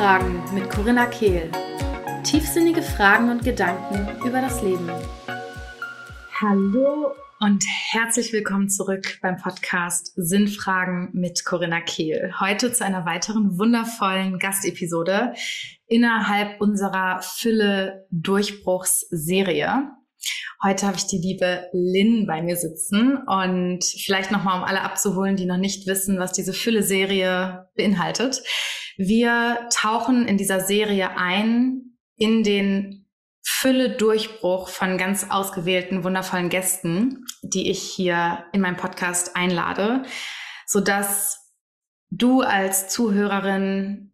Sinnfragen mit Corinna Kehl. Tiefsinnige Fragen und Gedanken über das Leben. Hallo und herzlich willkommen zurück beim Podcast Sinnfragen mit Corinna Kehl. Heute zu einer weiteren wundervollen Gastepisode innerhalb unserer Fülle Durchbruchsserie. Heute habe ich die liebe Lynn bei mir sitzen und vielleicht nochmal, um alle abzuholen, die noch nicht wissen, was diese Fülle-Serie beinhaltet. Wir tauchen in dieser Serie ein in den Fülle-Durchbruch von ganz ausgewählten, wundervollen Gästen, die ich hier in meinem Podcast einlade, sodass du als Zuhörerin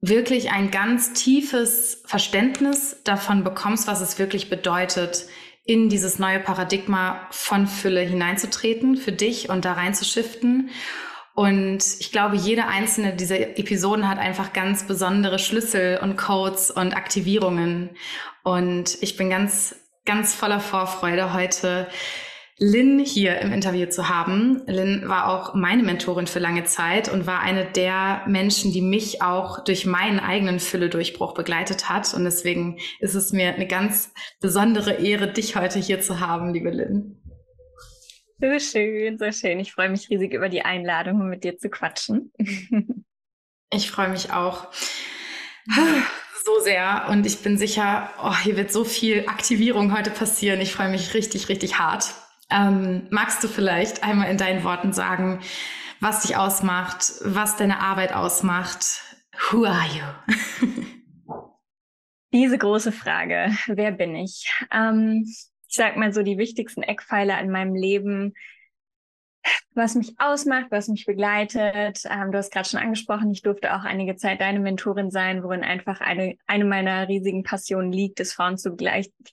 wirklich ein ganz tiefes Verständnis davon bekommst, was es wirklich bedeutet, in dieses neue Paradigma von Fülle hineinzutreten für dich und da reinzuschiften. Und ich glaube, jede einzelne dieser Episoden hat einfach ganz besondere Schlüssel und Codes und Aktivierungen. Und ich bin ganz, ganz voller Vorfreude heute Lynn hier im Interview zu haben. Lynn war auch meine Mentorin für lange Zeit und war eine der Menschen, die mich auch durch meinen eigenen Fülle-Durchbruch begleitet hat. Und deswegen ist es mir eine ganz besondere Ehre, dich heute hier zu haben, liebe Lynn. So schön, so schön. Ich freue mich riesig über die Einladung, um mit dir zu quatschen. ich freue mich auch so sehr und ich bin sicher, oh, hier wird so viel Aktivierung heute passieren. Ich freue mich richtig, richtig hart. Ähm, magst du vielleicht einmal in deinen Worten sagen, was dich ausmacht, was deine Arbeit ausmacht? Who are you? Diese große Frage, wer bin ich? Ähm, ich sag mal so die wichtigsten Eckpfeiler in meinem Leben, was mich ausmacht, was mich begleitet. Ähm, du hast gerade schon angesprochen, ich durfte auch einige Zeit deine Mentorin sein, worin einfach eine, eine meiner riesigen Passionen liegt, ist Frauen zu,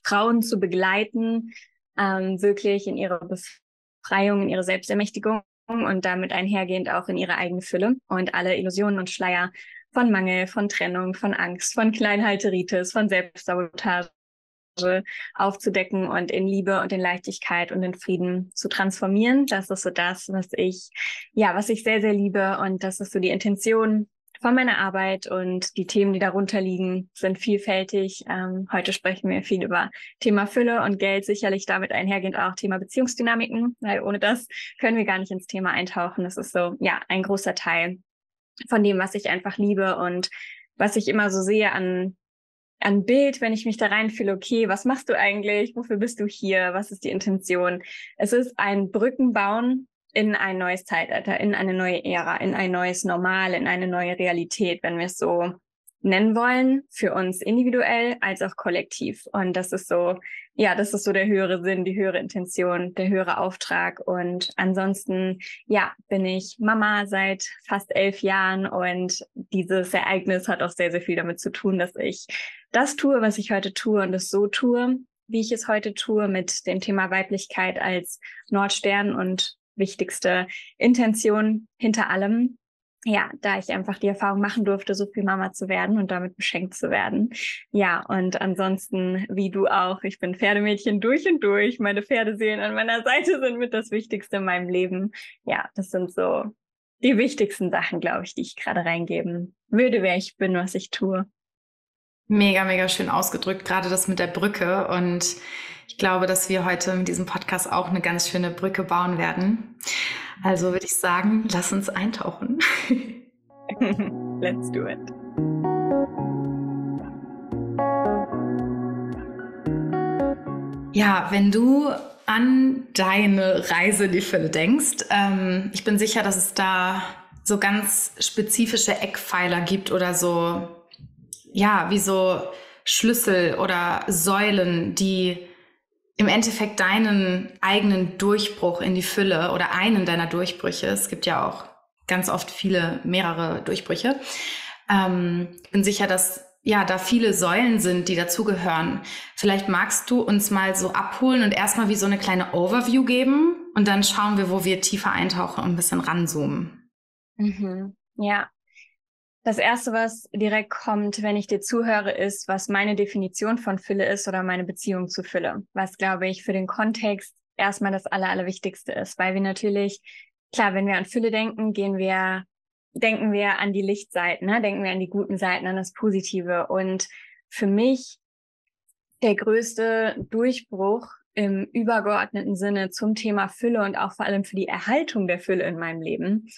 Frauen zu begleiten, ähm, wirklich in ihre Befreiung, in ihre Selbstermächtigung und damit einhergehend auch in ihre eigene Fülle und alle Illusionen und Schleier von Mangel, von Trennung, von Angst, von Kleinhalteritis, von Selbstsabotage aufzudecken und in Liebe und in Leichtigkeit und in Frieden zu transformieren. Das ist so das, was ich, ja, was ich sehr, sehr liebe. Und das ist so die Intention von meiner Arbeit und die Themen, die darunter liegen, sind vielfältig. Ähm, heute sprechen wir viel über Thema Fülle und Geld, sicherlich damit einhergehend auch Thema Beziehungsdynamiken, weil ohne das können wir gar nicht ins Thema eintauchen. Das ist so, ja, ein großer Teil von dem, was ich einfach liebe und was ich immer so sehe an an Bild, wenn ich mich da reinfühle, okay, was machst du eigentlich? Wofür bist du hier? Was ist die Intention? Es ist ein Brückenbauen in ein neues Zeitalter, in eine neue Ära, in ein neues Normal, in eine neue Realität, wenn wir es so nennen wollen, für uns individuell als auch kollektiv. Und das ist so, ja, das ist so der höhere Sinn, die höhere Intention, der höhere Auftrag. Und ansonsten, ja, bin ich Mama seit fast elf Jahren und dieses Ereignis hat auch sehr, sehr viel damit zu tun, dass ich das tue, was ich heute tue und es so tue, wie ich es heute tue, mit dem Thema Weiblichkeit als Nordstern und wichtigste Intention hinter allem. Ja, da ich einfach die Erfahrung machen durfte, so viel Mama zu werden und damit beschenkt zu werden. Ja, und ansonsten, wie du auch, ich bin Pferdemädchen durch und durch. Meine Pferdeseelen an meiner Seite sind mit das Wichtigste in meinem Leben. Ja, das sind so die wichtigsten Sachen, glaube ich, die ich gerade reingeben würde, wer ich bin, was ich tue. Mega, mega schön ausgedrückt, gerade das mit der Brücke. Und ich glaube, dass wir heute mit diesem Podcast auch eine ganz schöne Brücke bauen werden. Also würde ich sagen, lass uns eintauchen. Let's do it. Ja, wenn du an deine Reise in die Fülle denkst, ähm, ich bin sicher, dass es da so ganz spezifische Eckpfeiler gibt oder so, ja, wie so Schlüssel oder Säulen, die im Endeffekt deinen eigenen Durchbruch in die Fülle oder einen deiner Durchbrüche, es gibt ja auch ganz oft viele, mehrere Durchbrüche, ähm, bin sicher, dass ja, da viele Säulen sind, die dazugehören. Vielleicht magst du uns mal so abholen und erstmal wie so eine kleine Overview geben und dann schauen wir, wo wir tiefer eintauchen und ein bisschen ranzoomen. Mhm. Ja, das erste, was direkt kommt, wenn ich dir zuhöre, ist, was meine Definition von Fülle ist oder meine Beziehung zu Fülle. Was, glaube ich, für den Kontext erstmal das Aller, Allerwichtigste ist, weil wir natürlich, klar, wenn wir an Fülle denken, gehen wir denken wir an die Lichtseiten, ne? denken wir an die guten Seiten, an das Positive. Und für mich der größte Durchbruch im übergeordneten Sinne zum Thema Fülle und auch vor allem für die Erhaltung der Fülle in meinem Leben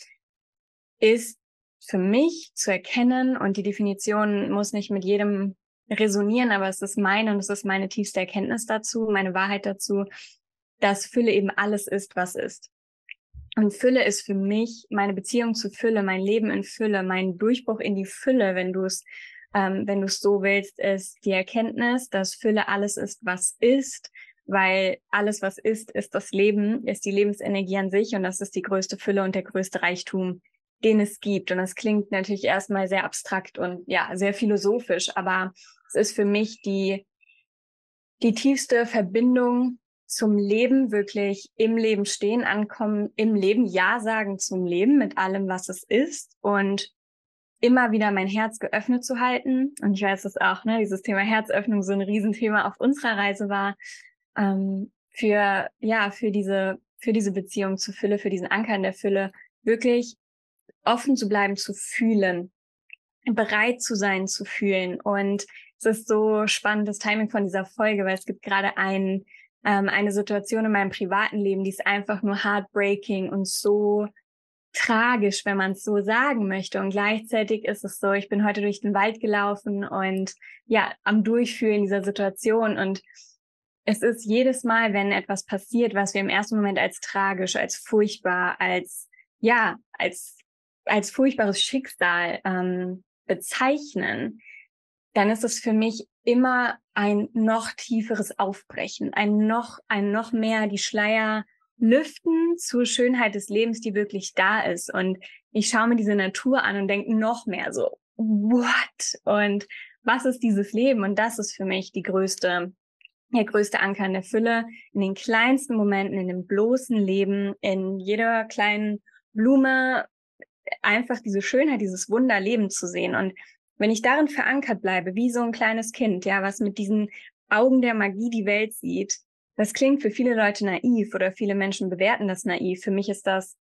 ist für mich zu erkennen und die Definition muss nicht mit jedem resonieren, aber es ist meine und es ist meine tiefste Erkenntnis dazu, meine Wahrheit dazu, dass Fülle eben alles ist, was ist. Und Fülle ist für mich meine Beziehung zu Fülle, mein Leben in Fülle, mein Durchbruch in die Fülle, wenn du es, ähm, wenn du es so willst, ist die Erkenntnis, dass Fülle alles ist, was ist, weil alles, was ist, ist das Leben, ist die Lebensenergie an sich und das ist die größte Fülle und der größte Reichtum, den es gibt. Und das klingt natürlich erstmal sehr abstrakt und ja, sehr philosophisch, aber es ist für mich die, die tiefste Verbindung zum Leben, wirklich im Leben stehen, ankommen, im Leben Ja sagen zum Leben mit allem, was es ist und immer wieder mein Herz geöffnet zu halten. Und ich weiß dass auch, ne, dieses Thema Herzöffnung so ein Riesenthema auf unserer Reise war, ähm, für, ja, für diese, für diese Beziehung zu Fülle, für diesen Anker in der Fülle, wirklich offen zu bleiben, zu fühlen, bereit zu sein, zu fühlen. Und es ist so spannend, das Timing von dieser Folge, weil es gibt gerade ein, ähm, eine Situation in meinem privaten Leben, die ist einfach nur heartbreaking und so tragisch, wenn man es so sagen möchte. Und gleichzeitig ist es so, ich bin heute durch den Wald gelaufen und ja, am Durchführen dieser Situation und es ist jedes Mal, wenn etwas passiert, was wir im ersten Moment als tragisch, als furchtbar, als ja, als als furchtbares Schicksal ähm, bezeichnen, dann ist es für mich immer ein noch tieferes Aufbrechen, ein noch, ein noch mehr die Schleier lüften zur Schönheit des Lebens, die wirklich da ist. Und ich schaue mir diese Natur an und denke noch mehr so, what? Und was ist dieses Leben? Und das ist für mich die größte, der größte Anker in der Fülle, in den kleinsten Momenten, in dem bloßen Leben, in jeder kleinen Blume, einfach diese Schönheit, dieses Wunderleben zu sehen. Und wenn ich darin verankert bleibe, wie so ein kleines Kind, ja, was mit diesen Augen der Magie die Welt sieht, das klingt für viele Leute naiv oder viele Menschen bewerten das naiv. Für mich ist das,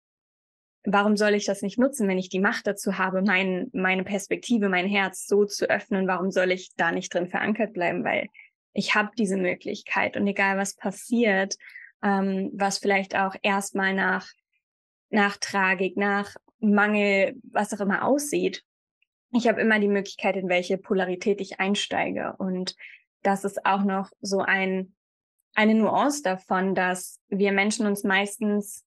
warum soll ich das nicht nutzen, wenn ich die Macht dazu habe, mein, meine Perspektive, mein Herz so zu öffnen? Warum soll ich da nicht drin verankert bleiben? Weil ich habe diese Möglichkeit und egal was passiert, ähm, was vielleicht auch erstmal nach, nach Tragik, nach Mangel, was auch immer aussieht, ich habe immer die Möglichkeit, in welche Polarität ich einsteige. Und das ist auch noch so ein, eine Nuance davon, dass wir Menschen uns meistens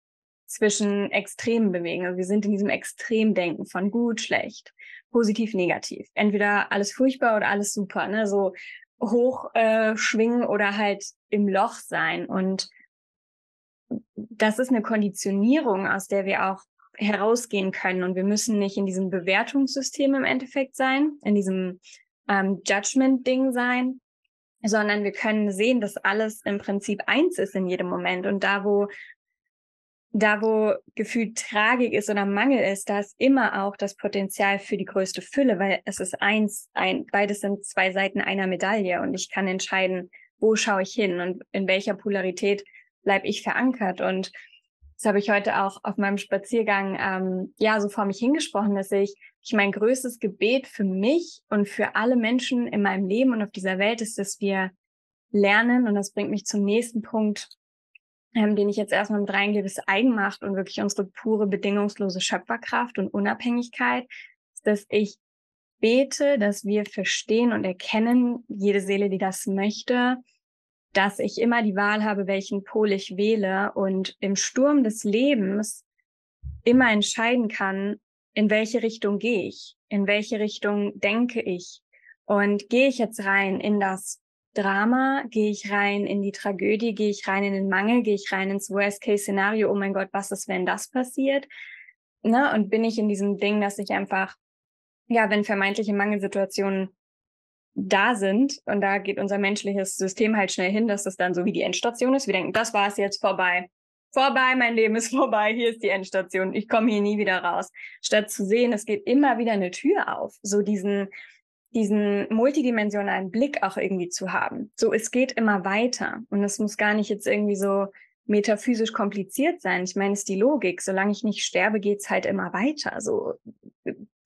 zwischen Extremen bewegen. Also wir sind in diesem Extremdenken von gut, schlecht, positiv, negativ. Entweder alles furchtbar oder alles super, ne? So hoch äh, schwingen oder halt im Loch sein. Und das ist eine Konditionierung, aus der wir auch herausgehen können. Und wir müssen nicht in diesem Bewertungssystem im Endeffekt sein, in diesem ähm, Judgment-Ding sein, sondern wir können sehen, dass alles im Prinzip eins ist in jedem Moment. Und da, wo da, wo gefühlt Tragik ist oder Mangel ist, da ist immer auch das Potenzial für die größte Fülle, weil es ist eins, ein, beides sind zwei Seiten einer Medaille und ich kann entscheiden, wo schaue ich hin und in welcher Polarität bleibe ich verankert. Und das habe ich heute auch auf meinem Spaziergang ähm, ja so vor mich hingesprochen, dass ich, ich mein größtes Gebet für mich und für alle Menschen in meinem Leben und auf dieser Welt ist, dass wir lernen und das bringt mich zum nächsten Punkt, ähm, den ich jetzt erstmal mit reingebe, ist Eigenmacht und wirklich unsere pure bedingungslose Schöpferkraft und Unabhängigkeit, dass ich bete, dass wir verstehen und erkennen, jede Seele, die das möchte, dass ich immer die Wahl habe, welchen Pol ich wähle und im Sturm des Lebens immer entscheiden kann, in welche Richtung gehe ich, in welche Richtung denke ich und gehe ich jetzt rein in das Drama, gehe ich rein in die Tragödie, gehe ich rein in den Mangel, gehe ich rein ins Worst-Case-Szenario, oh mein Gott, was ist, wenn das passiert? Ne? Und bin ich in diesem Ding, dass ich einfach, ja, wenn vermeintliche Mangelsituationen da sind. Und da geht unser menschliches System halt schnell hin, dass das dann so wie die Endstation ist. Wir denken, das war es jetzt vorbei. Vorbei, mein Leben ist vorbei, hier ist die Endstation, ich komme hier nie wieder raus. Statt zu sehen, es geht immer wieder eine Tür auf, so diesen, diesen multidimensionalen Blick auch irgendwie zu haben. So, es geht immer weiter. Und es muss gar nicht jetzt irgendwie so metaphysisch kompliziert sein. Ich meine, es ist die Logik. Solange ich nicht sterbe, geht's halt immer weiter. So,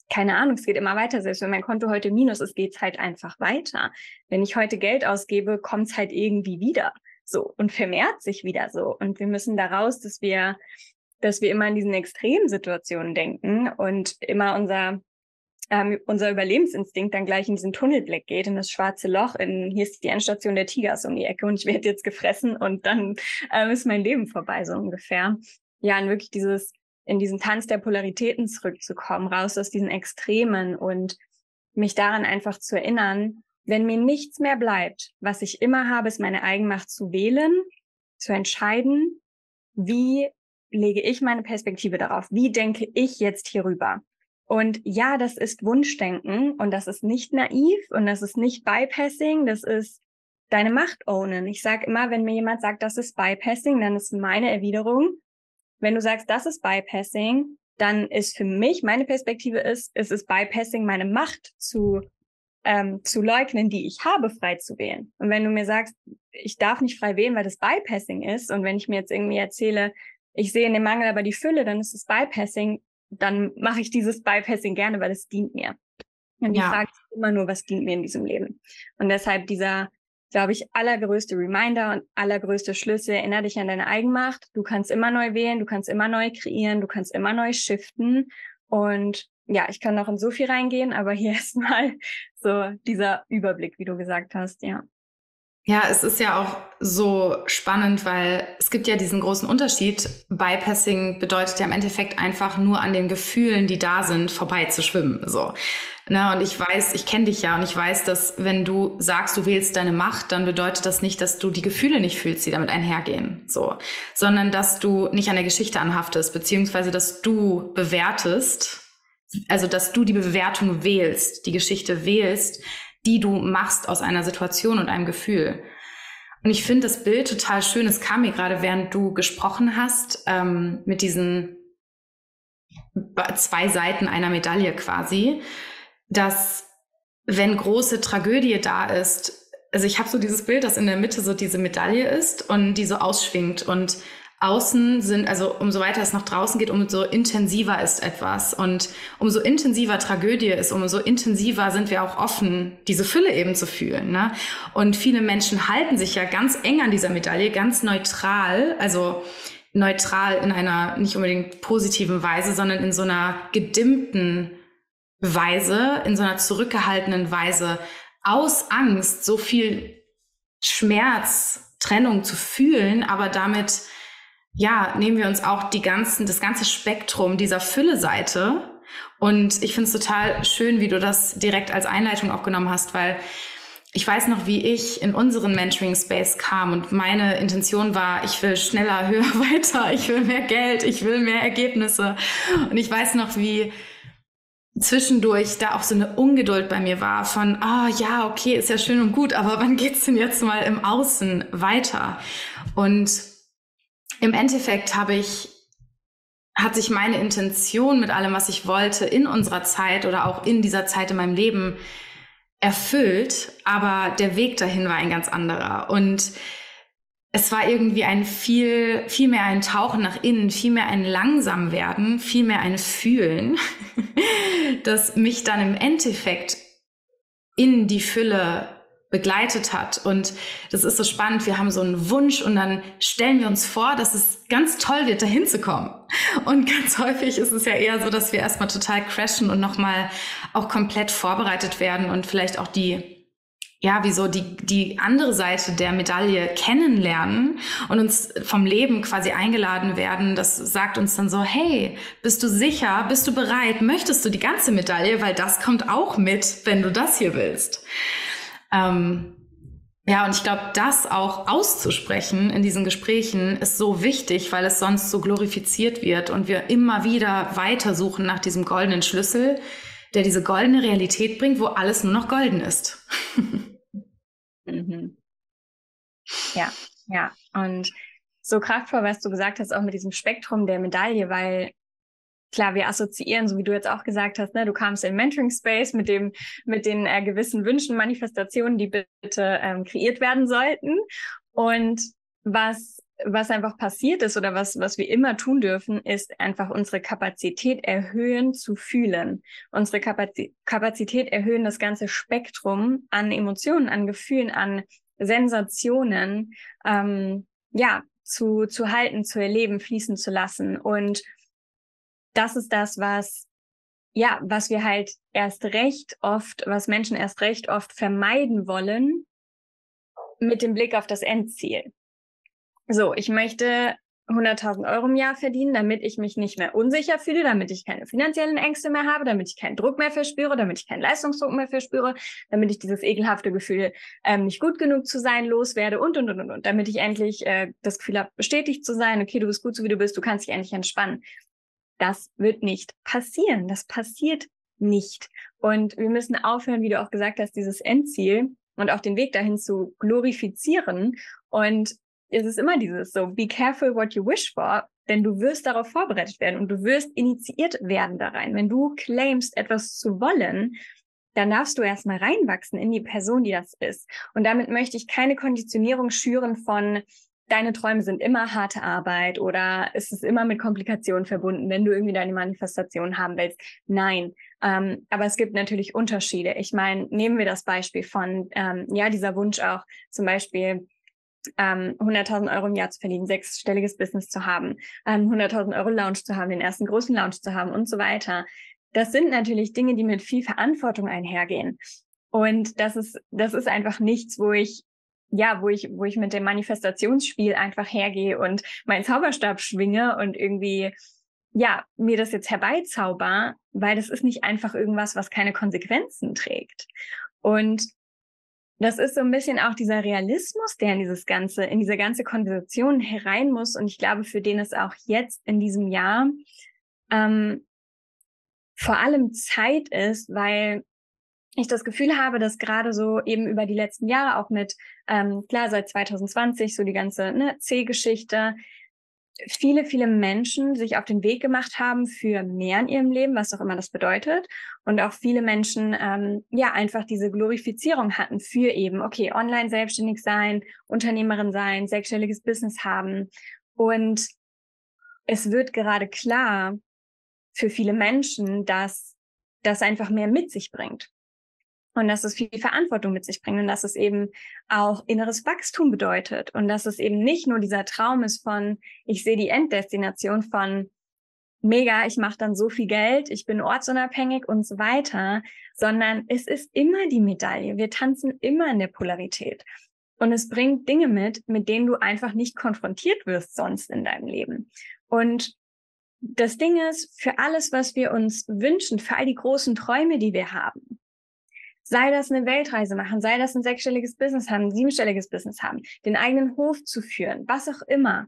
keine Ahnung, es geht immer weiter. Selbst wenn mein Konto heute minus ist, geht's halt einfach weiter. Wenn ich heute Geld ausgebe, kommt's halt irgendwie wieder. So und vermehrt sich wieder so. Und wir müssen daraus, dass wir, dass wir immer in diesen Extremsituationen denken und immer unser ähm, unser Überlebensinstinkt dann gleich in diesen Tunnelblick geht, in das schwarze Loch, in hier ist die Endstation der Tigers um die Ecke und ich werde jetzt gefressen und dann ähm, ist mein Leben vorbei, so ungefähr. Ja, und wirklich dieses, in diesen Tanz der Polaritäten zurückzukommen, raus aus diesen Extremen und mich daran einfach zu erinnern, wenn mir nichts mehr bleibt, was ich immer habe, ist meine Eigenmacht zu wählen, zu entscheiden, wie lege ich meine Perspektive darauf? Wie denke ich jetzt hierüber? Und ja, das ist Wunschdenken und das ist nicht naiv und das ist nicht Bypassing, das ist deine Macht ownen. Ich sage immer, wenn mir jemand sagt, das ist Bypassing, dann ist meine Erwiderung, wenn du sagst, das ist Bypassing, dann ist für mich, meine Perspektive ist, es ist Bypassing, meine Macht zu, ähm, zu leugnen, die ich habe, frei zu wählen. Und wenn du mir sagst, ich darf nicht frei wählen, weil das Bypassing ist, und wenn ich mir jetzt irgendwie erzähle, ich sehe in dem Mangel aber die Fülle, dann ist es Bypassing, dann mache ich dieses Bypassing gerne, weil es dient mir. Und die ja. Frage ist immer nur, was dient mir in diesem Leben? Und deshalb dieser, glaube ich, allergrößte Reminder und allergrößte Schlüssel, erinnere dich an deine Eigenmacht. Du kannst immer neu wählen, du kannst immer neu kreieren, du kannst immer neu shiften. Und ja, ich kann noch in so viel reingehen, aber hier ist mal so dieser Überblick, wie du gesagt hast, ja. Ja, es ist ja auch so spannend, weil es gibt ja diesen großen Unterschied. Bypassing bedeutet ja im Endeffekt einfach nur an den Gefühlen, die da sind, vorbei zu schwimmen. So. Na, und ich weiß, ich kenne dich ja und ich weiß, dass wenn du sagst, du wählst deine Macht, dann bedeutet das nicht, dass du die Gefühle nicht fühlst, die damit einhergehen. So. Sondern dass du nicht an der Geschichte anhaftest, beziehungsweise dass du bewertest, also dass du die Bewertung wählst, die Geschichte wählst, die du machst aus einer Situation und einem Gefühl. Und ich finde das Bild total schön. Es kam mir gerade, während du gesprochen hast, ähm, mit diesen zwei Seiten einer Medaille quasi, dass wenn große Tragödie da ist, also ich habe so dieses Bild, dass in der Mitte so diese Medaille ist und die so ausschwingt und außen sind, also umso weiter es nach draußen geht, umso intensiver ist etwas. Und umso intensiver Tragödie ist, umso intensiver sind wir auch offen, diese Fülle eben zu fühlen. Ne? Und viele Menschen halten sich ja ganz eng an dieser Medaille, ganz neutral, also neutral in einer nicht unbedingt positiven Weise, sondern in so einer gedimmten Weise, in so einer zurückgehaltenen Weise, aus Angst so viel Schmerz, Trennung zu fühlen, aber damit ja, nehmen wir uns auch die ganzen, das ganze Spektrum dieser Fülle-Seite. Und ich finde es total schön, wie du das direkt als Einleitung auch genommen hast, weil ich weiß noch, wie ich in unseren Mentoring-Space kam und meine Intention war, ich will schneller, höher, weiter, ich will mehr Geld, ich will mehr Ergebnisse. Und ich weiß noch, wie zwischendurch da auch so eine Ungeduld bei mir war von, ah oh, ja, okay, ist ja schön und gut, aber wann geht's denn jetzt mal im Außen weiter? Und im Endeffekt habe ich, hat sich meine Intention mit allem, was ich wollte, in unserer Zeit oder auch in dieser Zeit in meinem Leben erfüllt, aber der Weg dahin war ein ganz anderer. Und es war irgendwie ein viel, viel mehr ein Tauchen nach innen, viel mehr ein langsam werden, viel mehr ein Fühlen, das mich dann im Endeffekt in die Fülle begleitet hat. Und das ist so spannend. Wir haben so einen Wunsch und dann stellen wir uns vor, dass es ganz toll wird, dahin zu kommen. Und ganz häufig ist es ja eher so, dass wir erstmal total crashen und nochmal auch komplett vorbereitet werden und vielleicht auch die ja, wieso die, die andere Seite der Medaille kennenlernen und uns vom Leben quasi eingeladen werden. Das sagt uns dann so, hey, bist du sicher? Bist du bereit? Möchtest du die ganze Medaille? Weil das kommt auch mit, wenn du das hier willst. Ähm, ja, und ich glaube, das auch auszusprechen in diesen Gesprächen ist so wichtig, weil es sonst so glorifiziert wird und wir immer wieder weitersuchen nach diesem goldenen Schlüssel, der diese goldene Realität bringt, wo alles nur noch golden ist. mhm. Ja, ja. Und so kraftvoll, was du gesagt hast, auch mit diesem Spektrum der Medaille, weil klar, wir assoziieren, so wie du jetzt auch gesagt hast, ne, du kamst in Mentoring Space mit dem, mit den äh, gewissen Wünschen, Manifestationen, die bitte ähm, kreiert werden sollten. Und was was einfach passiert ist oder was, was wir immer tun dürfen, ist einfach unsere Kapazität erhöhen zu fühlen. Unsere Kapazität erhöhen, das ganze Spektrum an Emotionen, an Gefühlen, an Sensationen, ähm, ja, zu, zu halten, zu erleben, fließen zu lassen. Und das ist das, was, ja, was wir halt erst recht oft, was Menschen erst recht oft vermeiden wollen mit dem Blick auf das Endziel. So, ich möchte 100.000 Euro im Jahr verdienen, damit ich mich nicht mehr unsicher fühle, damit ich keine finanziellen Ängste mehr habe, damit ich keinen Druck mehr verspüre, damit ich keinen Leistungsdruck mehr verspüre, damit ich dieses ekelhafte Gefühl, ähm, nicht gut genug zu sein, loswerde und, und, und, und, und damit ich endlich äh, das Gefühl habe, bestätigt zu sein, okay, du bist gut so, wie du bist, du kannst dich endlich entspannen. Das wird nicht passieren. Das passiert nicht. Und wir müssen aufhören, wie du auch gesagt hast, dieses Endziel und auch den Weg dahin zu glorifizieren und es ist immer dieses so, be careful what you wish for, denn du wirst darauf vorbereitet werden und du wirst initiiert werden da rein. Wenn du claimst, etwas zu wollen, dann darfst du erstmal reinwachsen in die Person, die das ist. Und damit möchte ich keine Konditionierung schüren von, deine Träume sind immer harte Arbeit oder ist es immer mit Komplikationen verbunden, wenn du irgendwie deine Manifestation haben willst. Nein. Ähm, aber es gibt natürlich Unterschiede. Ich meine, nehmen wir das Beispiel von, ähm, ja, dieser Wunsch auch zum Beispiel, ähm, 100.000 Euro im Jahr zu verdienen, sechsstelliges Business zu haben, ähm, 100.000 Euro Lounge zu haben, den ersten großen Lounge zu haben und so weiter. Das sind natürlich Dinge, die mit viel Verantwortung einhergehen. Und das ist, das ist einfach nichts, wo ich, ja, wo ich, wo ich mit dem Manifestationsspiel einfach hergehe und meinen Zauberstab schwinge und irgendwie, ja, mir das jetzt herbeizauber, weil das ist nicht einfach irgendwas, was keine Konsequenzen trägt. Und das ist so ein bisschen auch dieser Realismus, der in dieses ganze, in diese ganze Konversation herein muss. Und ich glaube, für den es auch jetzt in diesem Jahr ähm, vor allem Zeit ist, weil ich das Gefühl habe, dass gerade so eben über die letzten Jahre auch mit, ähm, klar, seit 2020 so die ganze ne, C-Geschichte, viele, viele Menschen sich auf den Weg gemacht haben für mehr in ihrem Leben, was auch immer das bedeutet. Und auch viele Menschen ähm, ja einfach diese Glorifizierung hatten für eben, okay, online selbstständig sein, Unternehmerin sein, sechsstelliges Business haben. Und es wird gerade klar für viele Menschen, dass das einfach mehr mit sich bringt und dass es viel Verantwortung mit sich bringt und dass es eben auch inneres Wachstum bedeutet und dass es eben nicht nur dieser Traum ist von, ich sehe die Enddestination von mega, ich mache dann so viel Geld, ich bin ortsunabhängig und so weiter, sondern es ist immer die Medaille. Wir tanzen immer in der Polarität. Und es bringt Dinge mit, mit denen du einfach nicht konfrontiert wirst sonst in deinem Leben. Und das Ding ist, für alles, was wir uns wünschen, für all die großen Träume, die wir haben, Sei das eine Weltreise machen, sei das ein sechsstelliges Business haben, ein siebenstelliges Business haben, den eigenen Hof zu führen, was auch immer.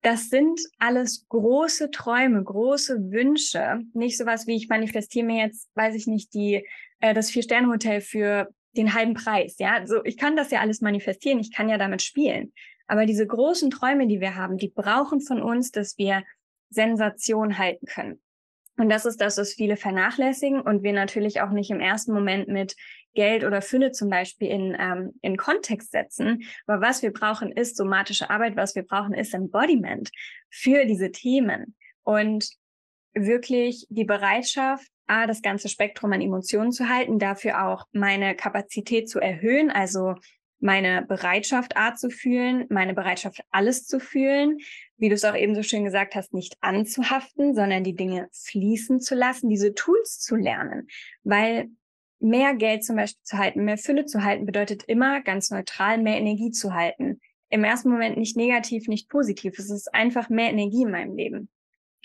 Das sind alles große Träume, große Wünsche. Nicht sowas wie ich manifestiere mir jetzt, weiß ich nicht, die äh, das Vier-Sterne-Hotel für den halben Preis. Ja, so ich kann das ja alles manifestieren, ich kann ja damit spielen. Aber diese großen Träume, die wir haben, die brauchen von uns, dass wir Sensation halten können. Und das ist das, was viele vernachlässigen und wir natürlich auch nicht im ersten Moment mit Geld oder Fülle zum Beispiel in, ähm, in Kontext setzen. Aber was wir brauchen, ist somatische Arbeit, was wir brauchen, ist Embodiment für diese Themen und wirklich die Bereitschaft, A, das ganze Spektrum an Emotionen zu halten, dafür auch meine Kapazität zu erhöhen, also meine Bereitschaft, A zu fühlen, meine Bereitschaft, alles zu fühlen, wie du es auch eben so schön gesagt hast, nicht anzuhaften, sondern die Dinge fließen zu lassen, diese Tools zu lernen. Weil mehr Geld zum Beispiel zu halten, mehr Fülle zu halten, bedeutet immer ganz neutral mehr Energie zu halten. Im ersten Moment nicht negativ, nicht positiv. Es ist einfach mehr Energie in meinem Leben.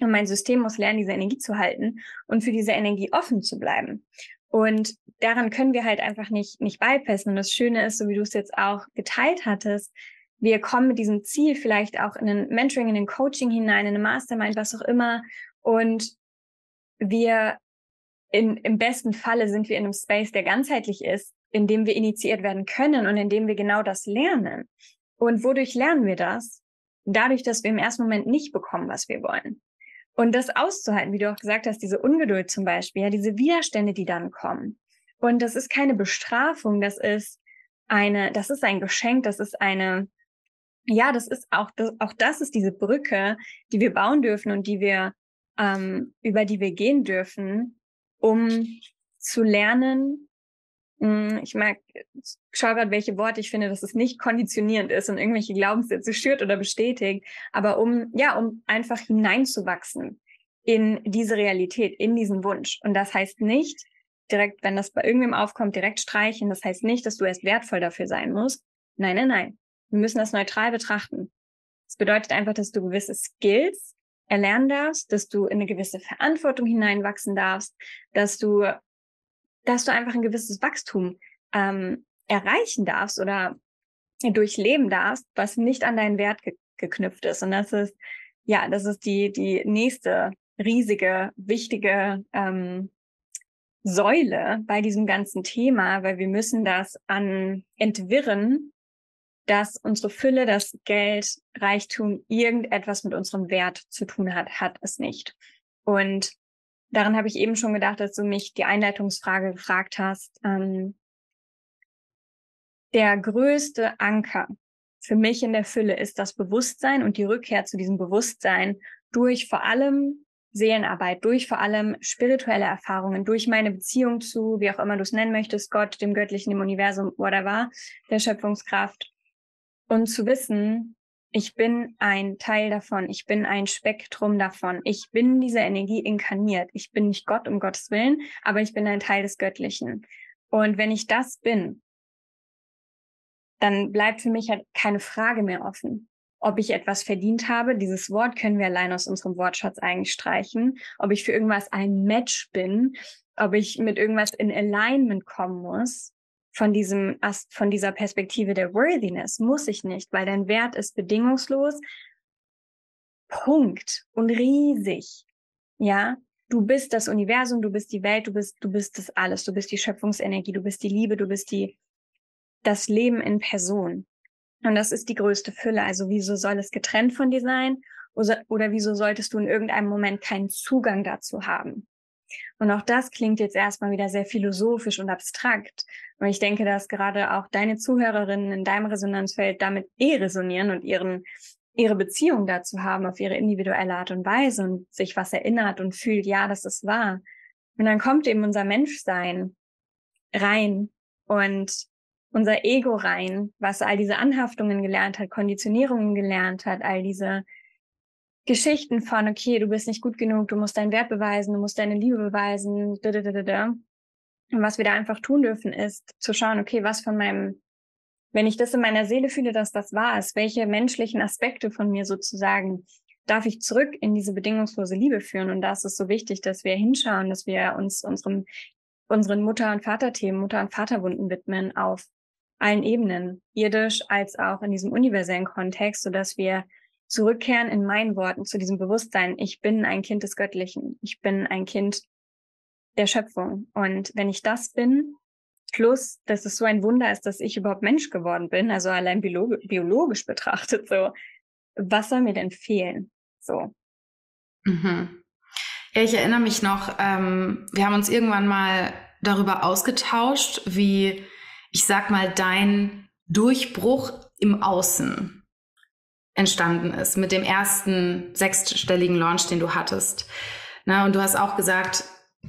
Und mein System muss lernen, diese Energie zu halten und für diese Energie offen zu bleiben. Und daran können wir halt einfach nicht, nicht bypassen. Und das Schöne ist, so wie du es jetzt auch geteilt hattest, wir kommen mit diesem Ziel vielleicht auch in ein Mentoring, in ein Coaching hinein, in eine Mastermind, was auch immer. Und wir in, im besten Falle sind wir in einem Space, der ganzheitlich ist, in dem wir initiiert werden können und in dem wir genau das lernen. Und wodurch lernen wir das? Dadurch, dass wir im ersten Moment nicht bekommen, was wir wollen. Und das auszuhalten, wie du auch gesagt hast, diese Ungeduld zum Beispiel, ja, diese Widerstände, die dann kommen. Und das ist keine Bestrafung, das ist eine, das ist ein Geschenk, das ist eine, ja, das ist auch, das, auch das ist diese Brücke, die wir bauen dürfen und die wir, ähm, über die wir gehen dürfen, um zu lernen, hm, ich mag, schau gerade, welche Worte ich finde, dass es nicht konditionierend ist und irgendwelche Glaubenssätze schürt oder bestätigt, aber um, ja, um einfach hineinzuwachsen in diese Realität, in diesen Wunsch. Und das heißt nicht, direkt, wenn das bei irgendwem aufkommt, direkt streichen. Das heißt nicht, dass du erst wertvoll dafür sein musst. Nein, nein, nein. Wir müssen das neutral betrachten. Das bedeutet einfach, dass du gewisse Skills erlernen darfst, dass du in eine gewisse Verantwortung hineinwachsen darfst, dass du, dass du einfach ein gewisses Wachstum ähm, erreichen darfst oder durchleben darfst, was nicht an deinen Wert ge geknüpft ist. Und das ist, ja, das ist die, die nächste riesige, wichtige ähm, Säule bei diesem ganzen Thema, weil wir müssen das an entwirren, dass unsere Fülle, das Geld, Reichtum irgendetwas mit unserem Wert zu tun hat, hat es nicht. Und daran habe ich eben schon gedacht, dass du mich die Einleitungsfrage gefragt hast. Ähm, der größte Anker für mich in der Fülle ist das Bewusstsein und die Rückkehr zu diesem Bewusstsein durch vor allem Seelenarbeit, durch vor allem spirituelle Erfahrungen, durch meine Beziehung zu, wie auch immer du es nennen möchtest, Gott, dem Göttlichen, dem Universum, whatever, der Schöpfungskraft. Und zu wissen, ich bin ein Teil davon, ich bin ein Spektrum davon, ich bin diese Energie inkarniert, ich bin nicht Gott um Gottes Willen, aber ich bin ein Teil des Göttlichen. Und wenn ich das bin, dann bleibt für mich halt keine Frage mehr offen ob ich etwas verdient habe. Dieses Wort können wir allein aus unserem Wortschatz eigentlich streichen. Ob ich für irgendwas ein Match bin, ob ich mit irgendwas in Alignment kommen muss. Von diesem, von dieser Perspektive der Worthiness muss ich nicht, weil dein Wert ist bedingungslos. Punkt. Und riesig. Ja. Du bist das Universum, du bist die Welt, du bist, du bist das alles. Du bist die Schöpfungsenergie, du bist die Liebe, du bist die, das Leben in Person. Und das ist die größte Fülle. Also wieso soll es getrennt von dir sein? Oder, oder wieso solltest du in irgendeinem Moment keinen Zugang dazu haben? Und auch das klingt jetzt erstmal wieder sehr philosophisch und abstrakt. Und ich denke, dass gerade auch deine Zuhörerinnen in deinem Resonanzfeld damit eh resonieren und ihren, ihre Beziehung dazu haben auf ihre individuelle Art und Weise und sich was erinnert und fühlt, ja, das ist wahr. Und dann kommt eben unser Menschsein rein und unser Ego rein, was all diese Anhaftungen gelernt hat, Konditionierungen gelernt hat, all diese Geschichten von, okay, du bist nicht gut genug, du musst deinen Wert beweisen, du musst deine Liebe beweisen, da, da, da, da. Und was wir da einfach tun dürfen, ist zu schauen, okay, was von meinem, wenn ich das in meiner Seele fühle, dass das wahr ist, welche menschlichen Aspekte von mir sozusagen darf ich zurück in diese bedingungslose Liebe führen. Und da ist es so wichtig, dass wir hinschauen, dass wir uns unserem, unseren Mutter- und Vaterthemen, Mutter- und Vaterwunden widmen auf allen Ebenen, irdisch als auch in diesem universellen Kontext, so dass wir zurückkehren in meinen Worten zu diesem Bewusstsein. Ich bin ein Kind des Göttlichen. Ich bin ein Kind der Schöpfung. Und wenn ich das bin, plus, dass es so ein Wunder ist, dass ich überhaupt Mensch geworden bin, also allein biologisch, biologisch betrachtet, so, was soll mir denn fehlen? So. Mhm. Ja, ich erinnere mich noch, ähm, wir haben uns irgendwann mal darüber ausgetauscht, wie ich sag mal, dein Durchbruch im Außen entstanden ist mit dem ersten sechsstelligen Launch, den du hattest. Na, und du hast auch gesagt,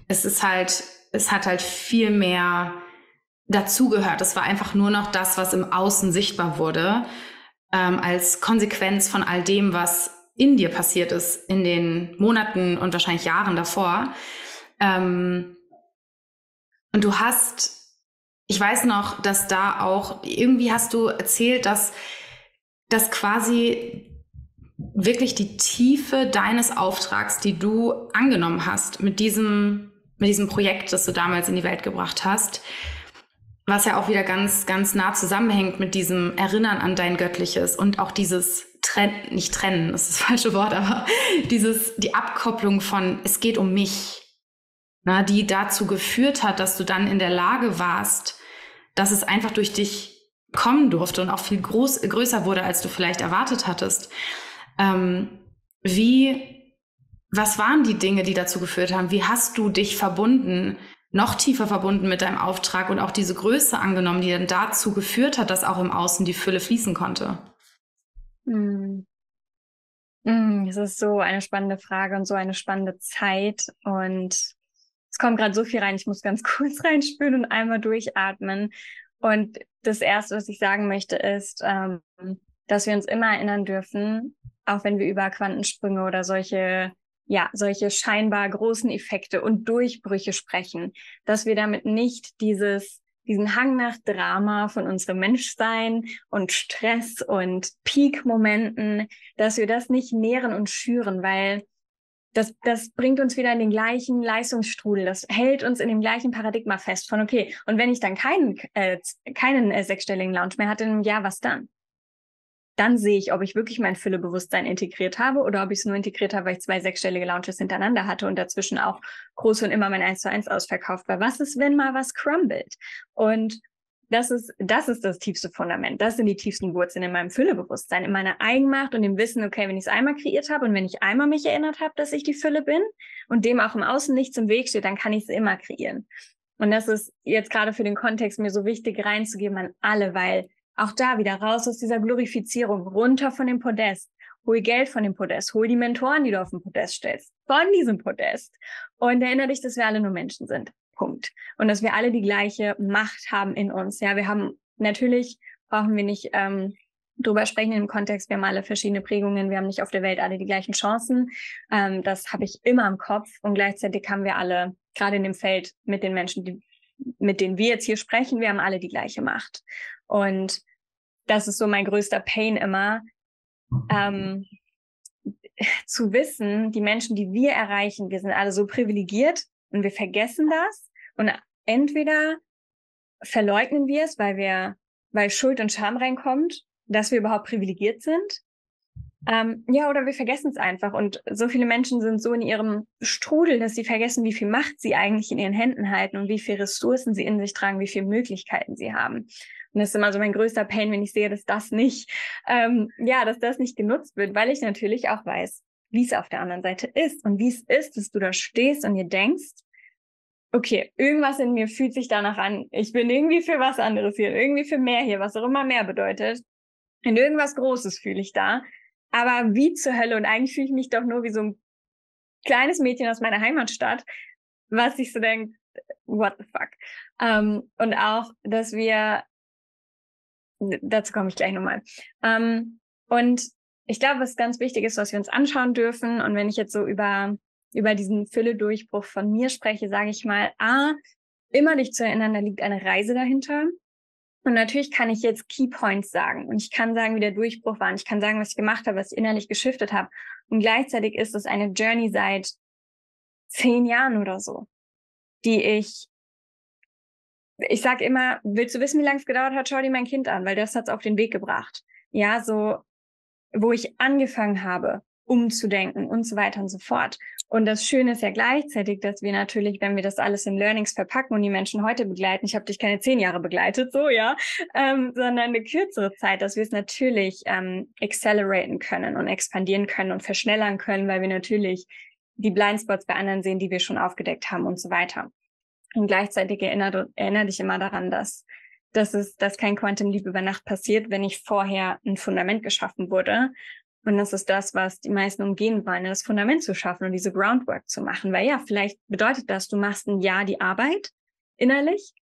es ist halt, es hat halt viel mehr dazugehört. Es war einfach nur noch das, was im Außen sichtbar wurde, ähm, als Konsequenz von all dem, was in dir passiert ist in den Monaten und wahrscheinlich Jahren davor. Ähm, und du hast ich weiß noch, dass da auch, irgendwie hast du erzählt, dass, dass quasi wirklich die Tiefe deines Auftrags, die du angenommen hast mit diesem, mit diesem Projekt, das du damals in die Welt gebracht hast, was ja auch wieder ganz, ganz nah zusammenhängt mit diesem Erinnern an dein Göttliches und auch dieses Trennen, nicht trennen, das ist das falsche Wort, aber dieses, die Abkopplung von, es geht um mich, na, die dazu geführt hat, dass du dann in der Lage warst, dass es einfach durch dich kommen durfte und auch viel groß, größer wurde, als du vielleicht erwartet hattest. Ähm, wie, was waren die Dinge, die dazu geführt haben? Wie hast du dich verbunden, noch tiefer verbunden mit deinem Auftrag und auch diese Größe angenommen, die dann dazu geführt hat, dass auch im Außen die Fülle fließen konnte? Hm. Hm, es ist so eine spannende Frage und so eine spannende Zeit. Und es kommt gerade so viel rein. Ich muss ganz kurz reinspülen und einmal durchatmen. Und das Erste, was ich sagen möchte, ist, ähm, dass wir uns immer erinnern dürfen, auch wenn wir über Quantensprünge oder solche, ja, solche scheinbar großen Effekte und Durchbrüche sprechen, dass wir damit nicht dieses diesen Hang nach Drama von unserem Menschsein und Stress und Peak-Momenten, dass wir das nicht nähren und schüren, weil das, das bringt uns wieder in den gleichen Leistungsstrudel. Das hält uns in dem gleichen Paradigma fest von, okay, und wenn ich dann keinen, äh, keinen äh, sechsstelligen Lounge mehr hatte Jahr, was dann? Dann sehe ich, ob ich wirklich mein Füllebewusstsein integriert habe oder ob ich es nur integriert habe, weil ich zwei sechsstellige Launches hintereinander hatte und dazwischen auch groß und immer mein 1 zu 1 ausverkauft war. Was ist, wenn mal was crumbled? Und das ist, das ist das tiefste Fundament. Das sind die tiefsten Wurzeln in meinem Füllebewusstsein, in meiner Eigenmacht und dem Wissen, okay, wenn ich es einmal kreiert habe und wenn ich einmal mich erinnert habe, dass ich die Fülle bin und dem auch im Außen nichts im Weg steht, dann kann ich es immer kreieren. Und das ist jetzt gerade für den Kontext mir so wichtig reinzugeben an alle, weil auch da wieder raus aus dieser Glorifizierung, runter von dem Podest. Hol Geld von dem Podest, hol die Mentoren, die du auf dem Podest stellst, von diesem Podest. Und erinnere dich, dass wir alle nur Menschen sind. Punkt. Und dass wir alle die gleiche Macht haben in uns. Ja, wir haben natürlich brauchen wir nicht ähm, drüber sprechen im Kontext. Wir haben alle verschiedene Prägungen. Wir haben nicht auf der Welt alle die gleichen Chancen. Ähm, das habe ich immer im Kopf. Und gleichzeitig haben wir alle, gerade in dem Feld mit den Menschen, die, mit denen wir jetzt hier sprechen, wir haben alle die gleiche Macht. Und das ist so mein größter Pain immer, ähm, zu wissen, die Menschen, die wir erreichen, wir sind alle so privilegiert und wir vergessen das und entweder verleugnen wir es, weil wir, weil Schuld und Scham reinkommt, dass wir überhaupt privilegiert sind. Ähm, ja, oder wir vergessen es einfach. Und so viele Menschen sind so in ihrem Strudel, dass sie vergessen, wie viel Macht sie eigentlich in ihren Händen halten und wie viele Ressourcen sie in sich tragen, wie viele Möglichkeiten sie haben. Und das ist immer so mein größter Pain, wenn ich sehe, dass das nicht, ähm, ja, dass das nicht genutzt wird, weil ich natürlich auch weiß, wie es auf der anderen Seite ist und wie es ist, dass du da stehst und dir denkst, okay, irgendwas in mir fühlt sich danach an, ich bin irgendwie für was anderes hier, irgendwie für mehr hier, was auch immer mehr bedeutet. In irgendwas Großes fühle ich da. Aber wie zur Hölle? Und eigentlich fühle ich mich doch nur wie so ein kleines Mädchen aus meiner Heimatstadt, was ich so denke, what the fuck? Ähm, und auch, dass wir, dazu komme ich gleich nochmal. Ähm, und ich glaube, was ganz wichtig ist, was wir uns anschauen dürfen, und wenn ich jetzt so über über diesen Fülle-Durchbruch von mir spreche, sage ich mal, A, immer dich zu erinnern, da liegt eine Reise dahinter. Und natürlich kann ich jetzt Key Points sagen und ich kann sagen, wie der Durchbruch war und ich kann sagen, was ich gemacht habe, was ich innerlich geschiftet habe. Und gleichzeitig ist es eine Journey seit zehn Jahren oder so, die ich, ich sag immer, willst du wissen, wie lange es gedauert hat, schau dir mein Kind an, weil das hat's auf den Weg gebracht. Ja, so, wo ich angefangen habe, umzudenken und so weiter und so fort. Und das Schöne ist ja gleichzeitig, dass wir natürlich, wenn wir das alles in Learnings verpacken und die Menschen heute begleiten, ich habe dich keine zehn Jahre begleitet, so ja, ähm, sondern eine kürzere Zeit, dass wir es natürlich ähm, acceleraten können und expandieren können und verschnellern können, weil wir natürlich die Blindspots bei anderen sehen, die wir schon aufgedeckt haben und so weiter. Und gleichzeitig erinnere dich immer daran, dass dass es, dass kein Quantum Leap über Nacht passiert, wenn nicht vorher ein Fundament geschaffen wurde und das ist das, was die meisten umgehen wollen, das Fundament zu schaffen und diese Groundwork zu machen. Weil ja, vielleicht bedeutet das, du machst ein Jahr die Arbeit innerlich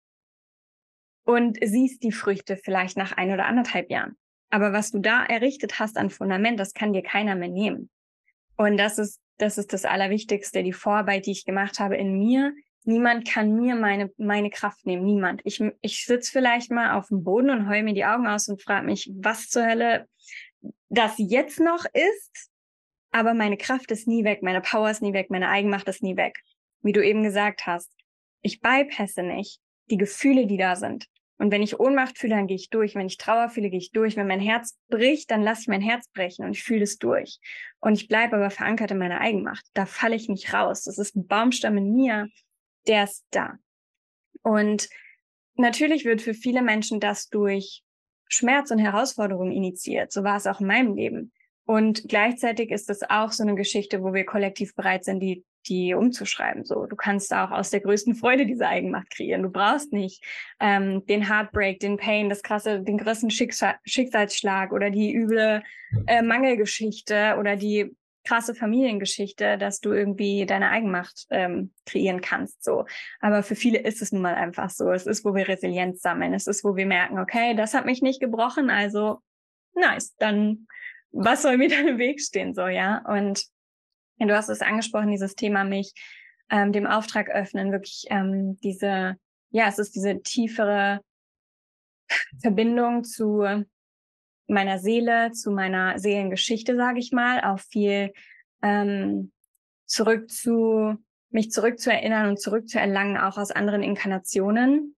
und siehst die Früchte vielleicht nach ein oder anderthalb Jahren. Aber was du da errichtet hast an Fundament, das kann dir keiner mehr nehmen. Und das ist, das ist das Allerwichtigste, die Vorarbeit, die ich gemacht habe in mir. Niemand kann mir meine, meine Kraft nehmen. Niemand. Ich, ich sitze vielleicht mal auf dem Boden und heul mir die Augen aus und frage mich, was zur Hölle das jetzt noch ist, aber meine Kraft ist nie weg, meine Power ist nie weg, meine Eigenmacht ist nie weg. Wie du eben gesagt hast, ich bypasse nicht die Gefühle, die da sind. Und wenn ich Ohnmacht fühle, dann gehe ich durch. Wenn ich Trauer fühle, gehe ich durch. Wenn mein Herz bricht, dann lasse ich mein Herz brechen und ich fühle es durch. Und ich bleibe aber verankert in meiner Eigenmacht. Da falle ich nicht raus. Das ist ein Baumstamm in mir, der ist da. Und natürlich wird für viele Menschen das durch Schmerz und Herausforderung initiiert. So war es auch in meinem Leben. Und gleichzeitig ist es auch so eine Geschichte, wo wir kollektiv bereit sind, die die umzuschreiben. So, du kannst auch aus der größten Freude diese Eigenmacht kreieren. Du brauchst nicht ähm, den Heartbreak, den Pain, das krasse, den größten Schicksal Schicksalsschlag oder die üble äh, Mangelgeschichte oder die krasse Familiengeschichte, dass du irgendwie deine Eigenmacht ähm, kreieren kannst. So, aber für viele ist es nun mal einfach so. Es ist, wo wir Resilienz sammeln. Es ist, wo wir merken, okay, das hat mich nicht gebrochen, also nice. Dann was soll mir da im Weg stehen? So ja und du hast es angesprochen, dieses Thema mich ähm, dem Auftrag öffnen, wirklich ähm, diese, ja, es ist diese tiefere Verbindung zu meiner Seele, zu meiner Seelengeschichte, sage ich mal, auch viel ähm, zurück zu mich zurückzuerinnern und zurückzuerlangen, auch aus anderen Inkarnationen.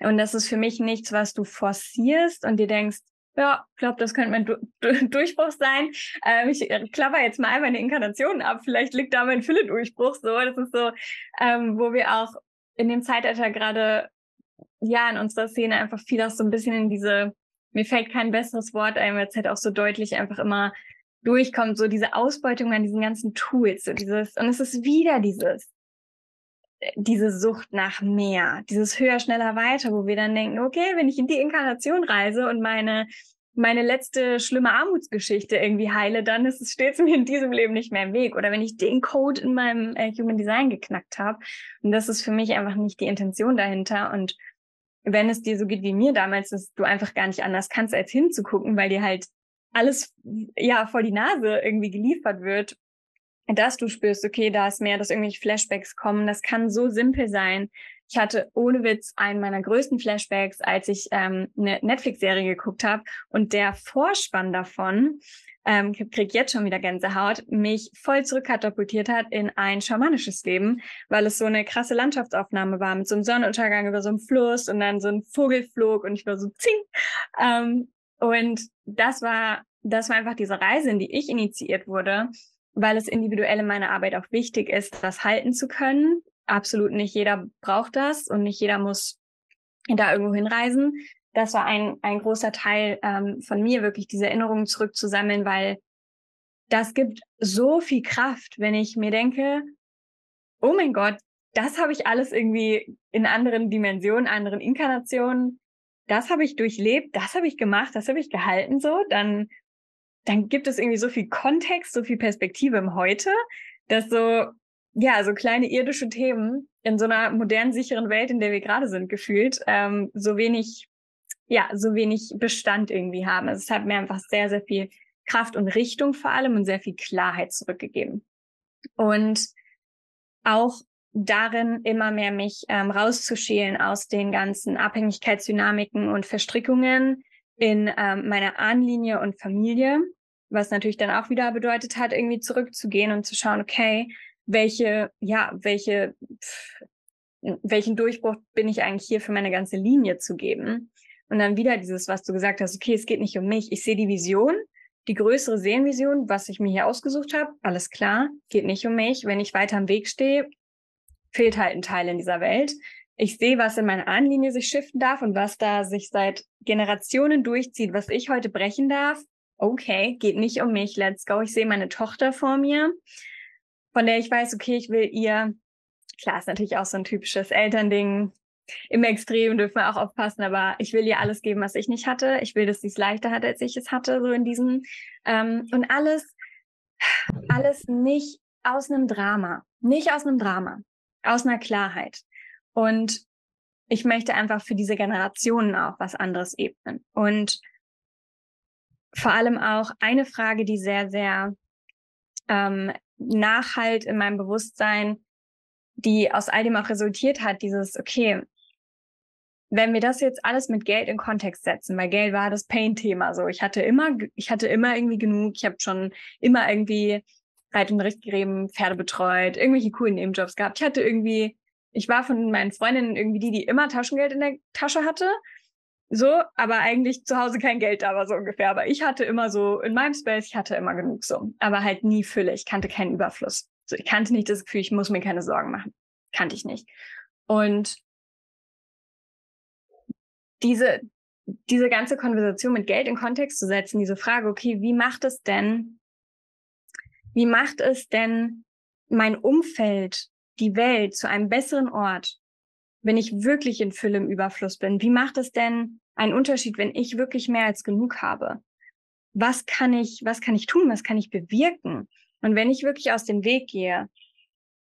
Und das ist für mich nichts, was du forcierst und dir denkst, ja, ich glaube, das könnte mein du du Durchbruch sein. Ähm, ich äh, klapper jetzt mal meine Inkarnationen ab. Vielleicht liegt da mein Fülle-Durchbruch so. Das ist so, ähm, wo wir auch in dem Zeitalter gerade, ja, in unserer Szene einfach viel auch so ein bisschen in diese mir fällt kein besseres Wort ein, weil es halt auch so deutlich einfach immer durchkommt, so diese Ausbeutung an diesen ganzen Tools, so dieses, und es ist wieder dieses, äh, diese Sucht nach mehr, dieses höher, schneller, weiter, wo wir dann denken, okay, wenn ich in die Inkarnation reise und meine meine letzte schlimme Armutsgeschichte irgendwie heile, dann ist es stets mir in diesem Leben nicht mehr im Weg. Oder wenn ich den Code in meinem äh, Human Design geknackt habe. Und das ist für mich einfach nicht die Intention dahinter. Und wenn es dir so geht wie mir damals, dass du einfach gar nicht anders kannst, als hinzugucken, weil dir halt alles ja vor die Nase irgendwie geliefert wird, dass du spürst, okay, da ist mehr, dass irgendwelche Flashbacks kommen. Das kann so simpel sein. Ich hatte ohne Witz einen meiner größten Flashbacks, als ich ähm, eine Netflix-Serie geguckt habe und der Vorspann davon ähm, krieg jetzt schon wieder Gänsehaut, mich voll zurückkatapultiert hat in ein schamanisches Leben, weil es so eine krasse Landschaftsaufnahme war mit so einem Sonnenuntergang über so einem Fluss und dann so ein Vogel flog und ich war so zing. Ähm, und das war, das war einfach diese Reise, in die ich initiiert wurde, weil es individuell in meiner Arbeit auch wichtig ist, das halten zu können. Absolut nicht jeder braucht das und nicht jeder muss da irgendwo hinreisen. Das war ein, ein großer Teil ähm, von mir, wirklich diese Erinnerungen zurückzusammeln, weil das gibt so viel Kraft, wenn ich mir denke, oh mein Gott, das habe ich alles irgendwie in anderen Dimensionen, anderen Inkarnationen, das habe ich durchlebt, das habe ich gemacht, das habe ich gehalten so, dann, dann gibt es irgendwie so viel Kontext, so viel Perspektive im Heute, dass so, ja, so kleine irdische Themen in so einer modernen, sicheren Welt, in der wir gerade sind, gefühlt, ähm, so wenig ja, so wenig Bestand irgendwie haben. Also es hat mir einfach sehr, sehr viel Kraft und Richtung vor allem und sehr viel Klarheit zurückgegeben. Und auch darin immer mehr mich ähm, rauszuschälen aus den ganzen Abhängigkeitsdynamiken und Verstrickungen in ähm, meiner Ahnenlinie und Familie, was natürlich dann auch wieder bedeutet hat, irgendwie zurückzugehen und zu schauen, okay, welche, ja, welche, welchen Durchbruch bin ich eigentlich hier für meine ganze Linie zu geben? Und dann wieder dieses, was du gesagt hast, okay, es geht nicht um mich. Ich sehe die Vision, die größere Sehenvision, was ich mir hier ausgesucht habe. Alles klar, geht nicht um mich. Wenn ich weiter am Weg stehe, fehlt halt ein Teil in dieser Welt. Ich sehe, was in meiner Ahnenlinie sich shiften darf und was da sich seit Generationen durchzieht, was ich heute brechen darf. Okay, geht nicht um mich, let's go. Ich sehe meine Tochter vor mir, von der ich weiß, okay, ich will ihr, klar, ist natürlich auch so ein typisches Elternding, im Extrem dürfen wir auch aufpassen, aber ich will ihr alles geben, was ich nicht hatte. Ich will, dass sie es leichter hat, als ich es hatte, so in diesem. Ähm, und alles, alles nicht aus einem Drama. Nicht aus einem Drama. Aus einer Klarheit. Und ich möchte einfach für diese Generationen auch was anderes ebnen. Und vor allem auch eine Frage, die sehr, sehr ähm, nachhalt in meinem Bewusstsein, die aus all dem auch resultiert hat, dieses, okay, wenn wir das jetzt alles mit Geld in Kontext setzen, weil Geld war das Pain-Thema. So, ich hatte immer, ich hatte immer irgendwie genug. Ich habe schon immer irgendwie Reit- und Richtgräben, Pferde betreut, irgendwelche coolen Nebenjobs gehabt. Ich hatte irgendwie, ich war von meinen Freundinnen irgendwie die, die immer Taschengeld in der Tasche hatte. So, aber eigentlich zu Hause kein Geld da war so ungefähr. Aber ich hatte immer so, in meinem Space, ich hatte immer genug so. Aber halt nie Fülle. Ich kannte keinen Überfluss. So, ich kannte nicht das Gefühl, ich muss mir keine Sorgen machen. Kannte ich nicht. Und diese, diese ganze Konversation mit Geld in Kontext zu setzen, diese Frage, okay, wie macht es denn, wie macht es denn mein Umfeld, die Welt zu einem besseren Ort, wenn ich wirklich in Fülle im Überfluss bin? Wie macht es denn einen Unterschied, wenn ich wirklich mehr als genug habe? Was kann ich, was kann ich tun? Was kann ich bewirken? Und wenn ich wirklich aus dem Weg gehe,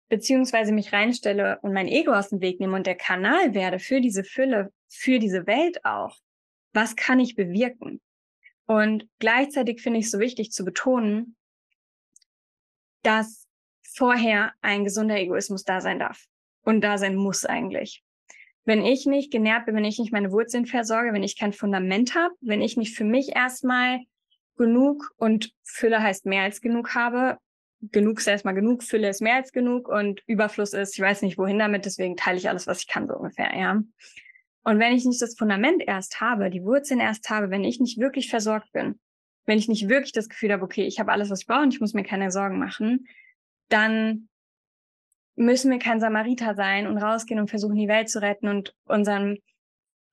beziehungsweise mich reinstelle und mein Ego aus dem Weg nehme und der Kanal werde für diese Fülle, für diese Welt auch, was kann ich bewirken? Und gleichzeitig finde ich es so wichtig zu betonen, dass vorher ein gesunder Egoismus da sein darf und da sein muss eigentlich. Wenn ich nicht genährt bin, wenn ich nicht meine Wurzeln versorge, wenn ich kein Fundament habe, wenn ich nicht für mich erstmal genug und Fülle heißt mehr als genug habe, genug ist erstmal genug, Fülle ist mehr als genug und Überfluss ist, ich weiß nicht wohin damit, deswegen teile ich alles, was ich kann, so ungefähr, ja. Und wenn ich nicht das Fundament erst habe, die Wurzeln erst habe, wenn ich nicht wirklich versorgt bin, wenn ich nicht wirklich das Gefühl habe, okay, ich habe alles, was ich brauche und ich muss mir keine Sorgen machen, dann müssen wir kein Samariter sein und rausgehen und versuchen, die Welt zu retten und unseren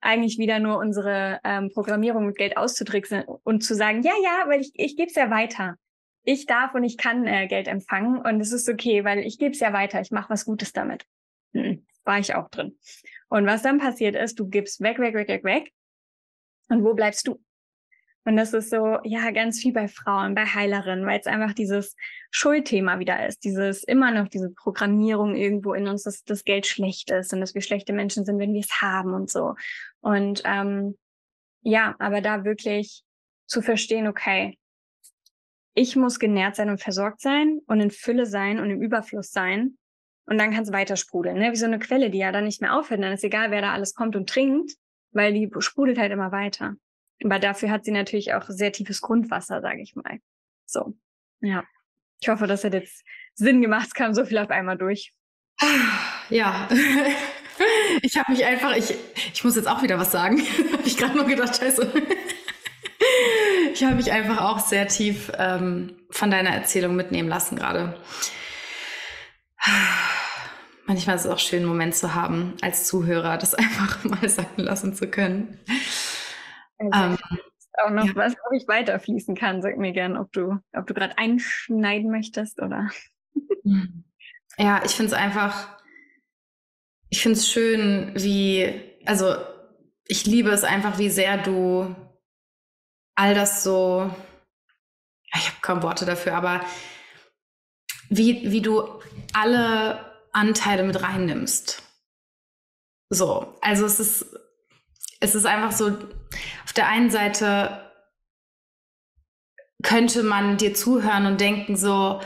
eigentlich wieder nur unsere ähm, Programmierung mit Geld auszutricksen und zu sagen, ja, ja, weil ich, ich gebe es ja weiter. Ich darf und ich kann äh, Geld empfangen und es ist okay, weil ich gebe es ja weiter, ich mache was Gutes damit. Hm, war ich auch drin. Und was dann passiert ist, du gibst weg, weg, weg, weg, weg. Und wo bleibst du? Und das ist so, ja, ganz viel bei Frauen, bei Heilerinnen, weil es einfach dieses Schuldthema wieder ist. Dieses immer noch diese Programmierung irgendwo in uns, dass das Geld schlecht ist und dass wir schlechte Menschen sind, wenn wir es haben und so. Und ähm, ja, aber da wirklich zu verstehen, okay, ich muss genährt sein und versorgt sein und in Fülle sein und im Überfluss sein. Und dann kann es weiter sprudeln, ne? wie so eine Quelle, die ja dann nicht mehr aufhört. Dann ist egal, wer da alles kommt und trinkt, weil die sprudelt halt immer weiter. Aber dafür hat sie natürlich auch sehr tiefes Grundwasser, sage ich mal. So, ja. Ich hoffe, das hat jetzt Sinn gemacht. Es kam so viel auf einmal durch. Ja, ich habe mich einfach, ich, ich muss jetzt auch wieder was sagen. habe ich gerade nur gedacht, scheiße. ich habe mich einfach auch sehr tief ähm, von deiner Erzählung mitnehmen lassen gerade. Manchmal ist es auch schön, einen Moment zu haben, als Zuhörer, das einfach mal sacken lassen zu können. Also, ähm, auch noch ja. was, ob ich weiterfließen kann. Sag mir gern, ob du, ob du gerade einschneiden möchtest oder. Ja, ich finde es einfach, ich finde es schön, wie, also ich liebe es einfach, wie sehr du all das so, ich habe kaum Worte dafür, aber wie, wie du alle Anteile mit reinnimmst. So, also es ist, es ist einfach so, auf der einen Seite könnte man dir zuhören und denken so,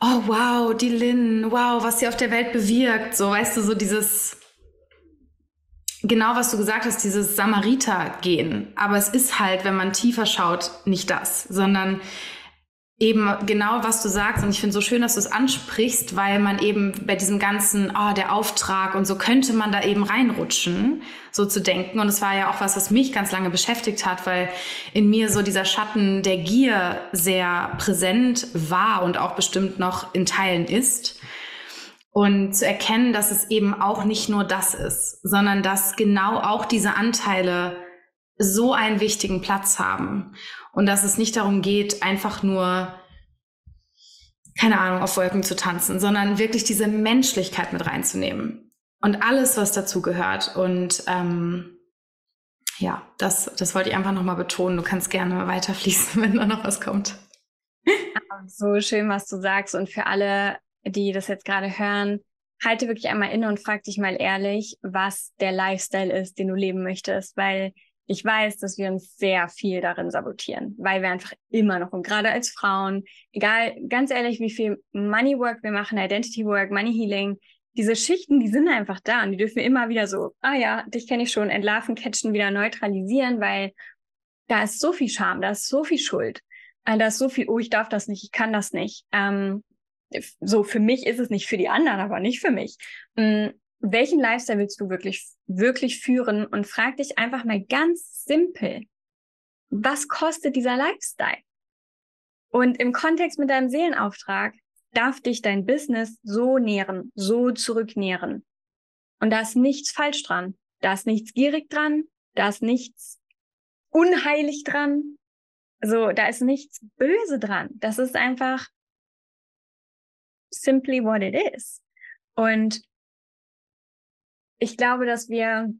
oh wow, die Lynn, wow, was sie auf der Welt bewirkt. So, weißt du, so dieses, genau was du gesagt hast, dieses Samariter-Gehen. Aber es ist halt, wenn man tiefer schaut, nicht das, sondern eben genau, was du sagst. Und ich finde so schön, dass du es ansprichst, weil man eben bei diesem ganzen, oh, der Auftrag und so könnte man da eben reinrutschen, so zu denken. Und es war ja auch was, was mich ganz lange beschäftigt hat, weil in mir so dieser Schatten der Gier sehr präsent war und auch bestimmt noch in Teilen ist. Und zu erkennen, dass es eben auch nicht nur das ist, sondern dass genau auch diese Anteile so einen wichtigen Platz haben und dass es nicht darum geht, einfach nur, keine Ahnung, auf Wolken zu tanzen, sondern wirklich diese Menschlichkeit mit reinzunehmen und alles, was dazu gehört. Und ähm, ja, das, das wollte ich einfach nochmal betonen. Du kannst gerne weiterfließen, wenn da noch was kommt. So schön, was du sagst. Und für alle, die das jetzt gerade hören, halte wirklich einmal inne und frag dich mal ehrlich, was der Lifestyle ist, den du leben möchtest, weil ich weiß, dass wir uns sehr viel darin sabotieren, weil wir einfach immer noch, und gerade als Frauen, egal, ganz ehrlich, wie viel Money Work wir machen, Identity Work, Money Healing, diese Schichten, die sind einfach da und die dürfen wir immer wieder so, ah ja, dich kenne ich schon, entlarven, catchen, wieder neutralisieren, weil da ist so viel Scham, da ist so viel Schuld, äh, da ist so viel, oh, ich darf das nicht, ich kann das nicht. Ähm, so für mich ist es nicht für die anderen, aber nicht für mich. Welchen Lifestyle willst du wirklich, wirklich führen? Und frag dich einfach mal ganz simpel, was kostet dieser Lifestyle? Und im Kontext mit deinem Seelenauftrag darf dich dein Business so nähren, so zurücknähren. Und da ist nichts falsch dran. Da ist nichts gierig dran. Da ist nichts unheilig dran. So, da ist nichts böse dran. Das ist einfach simply what it is. Und ich glaube, dass wir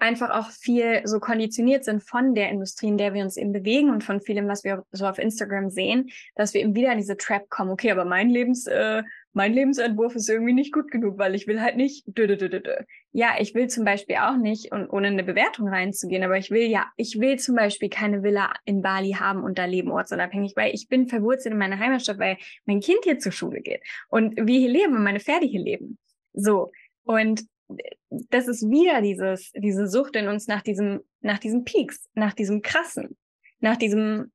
einfach auch viel so konditioniert sind von der Industrie, in der wir uns eben bewegen und von vielem, was wir so auf Instagram sehen, dass wir eben wieder in diese Trap kommen. Okay, aber mein Lebens, äh, mein Lebensentwurf ist irgendwie nicht gut genug, weil ich will halt nicht. Dö, dö, dö, dö. Ja, ich will zum Beispiel auch nicht, und ohne eine Bewertung reinzugehen, aber ich will ja, ich will zum Beispiel keine Villa in Bali haben und da leben ortsunabhängig, weil ich bin verwurzelt in meiner Heimatstadt, weil mein Kind hier zur Schule geht und wir hier leben und meine Pferde hier leben. So. Und das ist wieder dieses, diese Sucht in uns nach diesem, nach diesem Peaks, nach diesem krassen, nach diesem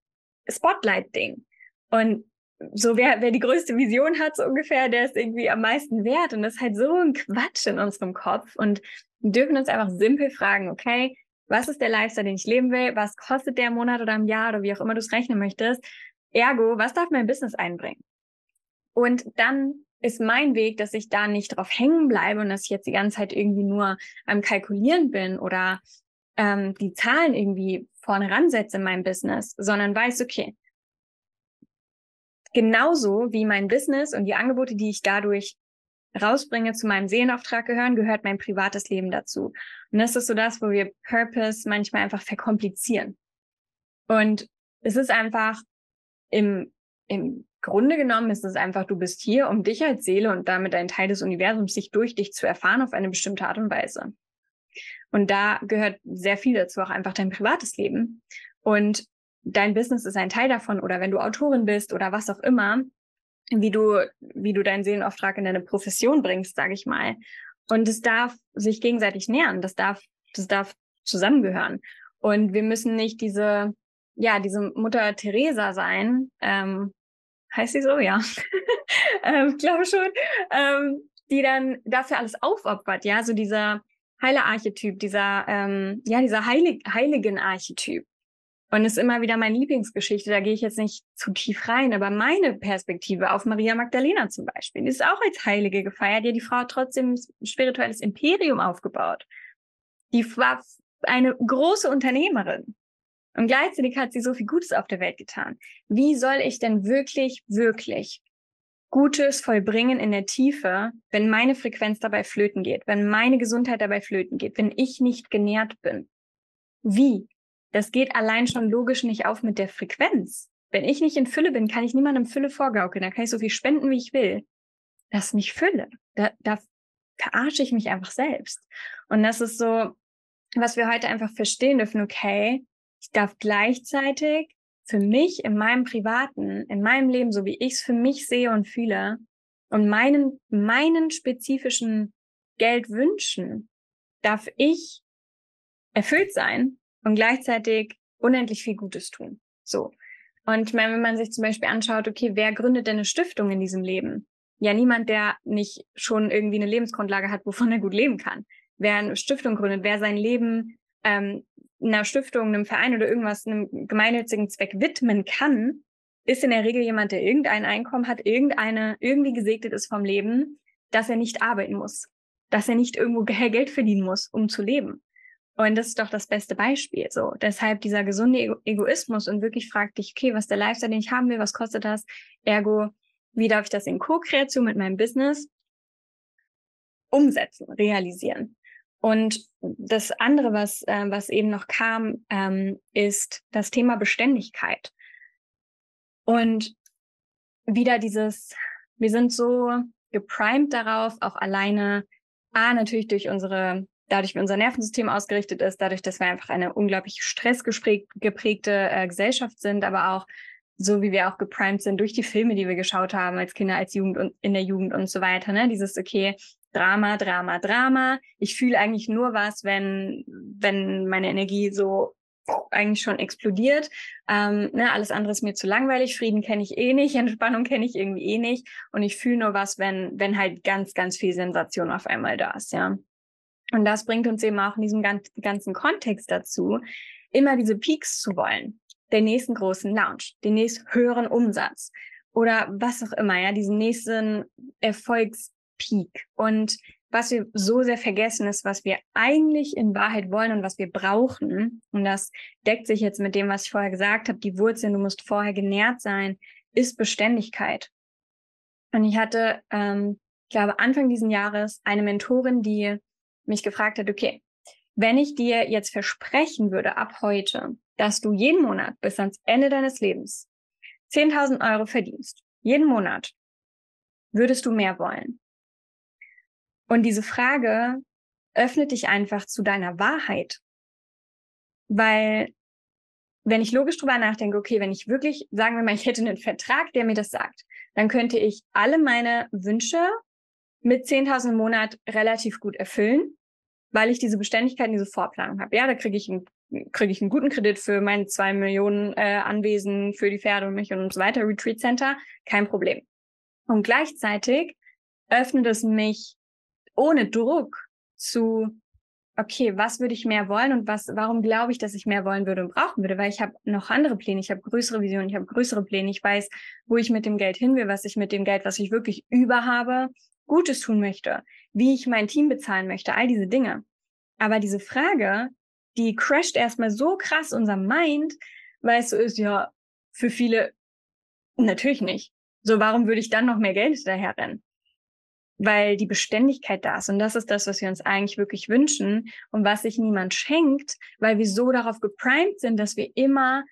Spotlight-Ding. Und so wer, wer die größte Vision hat, so ungefähr, der ist irgendwie am meisten wert. Und das ist halt so ein Quatsch in unserem Kopf. Und wir dürfen uns einfach simpel fragen, okay, was ist der Lifestyle, den ich leben will? Was kostet der im Monat oder im Jahr oder wie auch immer du es rechnen möchtest? Ergo, was darf mein Business einbringen? Und dann ist mein Weg, dass ich da nicht drauf hängen bleibe und dass ich jetzt die ganze Zeit irgendwie nur am Kalkulieren bin oder ähm, die Zahlen irgendwie vorne ransetze in meinem Business, sondern weiß, okay, genauso wie mein Business und die Angebote, die ich dadurch rausbringe, zu meinem Seelenauftrag gehören, gehört mein privates Leben dazu. Und das ist so das, wo wir Purpose manchmal einfach verkomplizieren. Und es ist einfach im, im Grunde genommen ist es einfach, du bist hier, um dich als Seele und damit ein Teil des Universums sich durch dich zu erfahren auf eine bestimmte Art und Weise. Und da gehört sehr viel dazu, auch einfach dein privates Leben. Und dein Business ist ein Teil davon oder wenn du Autorin bist oder was auch immer, wie du, wie du deinen Seelenauftrag in deine Profession bringst, sage ich mal. Und es darf sich gegenseitig nähern. Das darf, das darf zusammengehören. Und wir müssen nicht diese, ja, diese Mutter Teresa sein, ähm, heißt sie so, ja, ähm, glaube schon, ähm, die dann dafür alles aufopfert, ja, so dieser heile Archetyp, dieser, ähm, ja, dieser Heilig heiligen Archetyp. Und ist immer wieder meine Lieblingsgeschichte, da gehe ich jetzt nicht zu tief rein, aber meine Perspektive auf Maria Magdalena zum Beispiel, die ist auch als Heilige gefeiert, ja, die Frau hat trotzdem ein spirituelles Imperium aufgebaut. Die war eine große Unternehmerin. Und gleichzeitig hat sie so viel Gutes auf der Welt getan. Wie soll ich denn wirklich, wirklich Gutes vollbringen in der Tiefe, wenn meine Frequenz dabei flöten geht, wenn meine Gesundheit dabei flöten geht, wenn ich nicht genährt bin? Wie? Das geht allein schon logisch nicht auf mit der Frequenz. Wenn ich nicht in Fülle bin, kann ich niemandem Fülle vorgaukeln. Da kann ich so viel spenden, wie ich will. Das ist nicht Fülle. Da, da verarsche ich mich einfach selbst. Und das ist so, was wir heute einfach verstehen dürfen. Okay, ich darf gleichzeitig für mich in meinem privaten, in meinem Leben, so wie ich es für mich sehe und fühle, und meinen, meinen spezifischen Geld wünschen, darf ich erfüllt sein und gleichzeitig unendlich viel Gutes tun. So. Und ich meine, wenn man sich zum Beispiel anschaut, okay, wer gründet denn eine Stiftung in diesem Leben? Ja, niemand, der nicht schon irgendwie eine Lebensgrundlage hat, wovon er gut leben kann. Wer eine Stiftung gründet, wer sein Leben ähm, einer Stiftung, einem Verein oder irgendwas, einem gemeinnützigen Zweck widmen kann, ist in der Regel jemand, der irgendein Einkommen hat, irgendeine, irgendwie gesegnet ist vom Leben, dass er nicht arbeiten muss, dass er nicht irgendwo Geld verdienen muss, um zu leben. Und das ist doch das beste Beispiel. So, deshalb dieser gesunde Ego Egoismus und wirklich fragt dich, okay, was ist der Lifestyle, den ich haben will, was kostet das? Ergo, wie darf ich das in Co-Kreation mit meinem Business umsetzen, realisieren? Und das andere, was, äh, was eben noch kam, ähm, ist das Thema Beständigkeit. Und wieder dieses, wir sind so geprimed darauf, auch alleine, A, natürlich durch unsere, dadurch, wie unser Nervensystem ausgerichtet ist, dadurch, dass wir einfach eine unglaublich stressgeprägte äh, Gesellschaft sind, aber auch so wie wir auch geprimed sind durch die Filme, die wir geschaut haben als Kinder, als Jugend und in der Jugend und so weiter. Ne? Dieses, okay, Drama, Drama, Drama. Ich fühle eigentlich nur was, wenn, wenn meine Energie so eigentlich schon explodiert. Ähm, ne, alles andere ist mir zu langweilig. Frieden kenne ich eh nicht, Entspannung kenne ich irgendwie eh nicht. Und ich fühle nur was, wenn, wenn halt ganz, ganz viel Sensation auf einmal da ist, ja. Und das bringt uns eben auch in diesem ganzen Kontext dazu, immer diese Peaks zu wollen. Den nächsten großen Launch, den nächsten höheren Umsatz oder was auch immer, ja, diesen nächsten Erfolgs Peak. Und was wir so sehr vergessen ist, was wir eigentlich in Wahrheit wollen und was wir brauchen, und das deckt sich jetzt mit dem, was ich vorher gesagt habe, die Wurzeln, du musst vorher genährt sein, ist Beständigkeit. Und ich hatte, ähm, ich glaube, Anfang diesen Jahres eine Mentorin, die mich gefragt hat, okay, wenn ich dir jetzt versprechen würde ab heute, dass du jeden Monat bis ans Ende deines Lebens 10.000 Euro verdienst, jeden Monat, würdest du mehr wollen? Und diese Frage öffnet dich einfach zu deiner Wahrheit. Weil wenn ich logisch drüber nachdenke, okay, wenn ich wirklich, sagen wir mal, ich hätte einen Vertrag, der mir das sagt, dann könnte ich alle meine Wünsche mit 10.000 im Monat relativ gut erfüllen, weil ich diese Beständigkeit, diese Vorplanung habe. Ja, da kriege ich, einen, kriege ich einen guten Kredit für meine zwei Millionen äh, Anwesen, für die Pferde und mich und so weiter, Retreat Center, kein Problem. Und gleichzeitig öffnet es mich ohne Druck zu okay, was würde ich mehr wollen und was, warum glaube ich, dass ich mehr wollen würde und brauchen würde? Weil ich habe noch andere Pläne, ich habe größere Visionen, ich habe größere Pläne, ich weiß, wo ich mit dem Geld hin will, was ich mit dem Geld, was ich wirklich über habe, Gutes tun möchte, wie ich mein Team bezahlen möchte, all diese Dinge. Aber diese Frage, die crasht erstmal so krass unser Mind, weil es so ist, ja, für viele natürlich nicht. So, warum würde ich dann noch mehr Geld hinterherrennen? Weil die Beständigkeit da ist. Und das ist das, was wir uns eigentlich wirklich wünschen und was sich niemand schenkt, weil wir so darauf geprimed sind, dass wir immer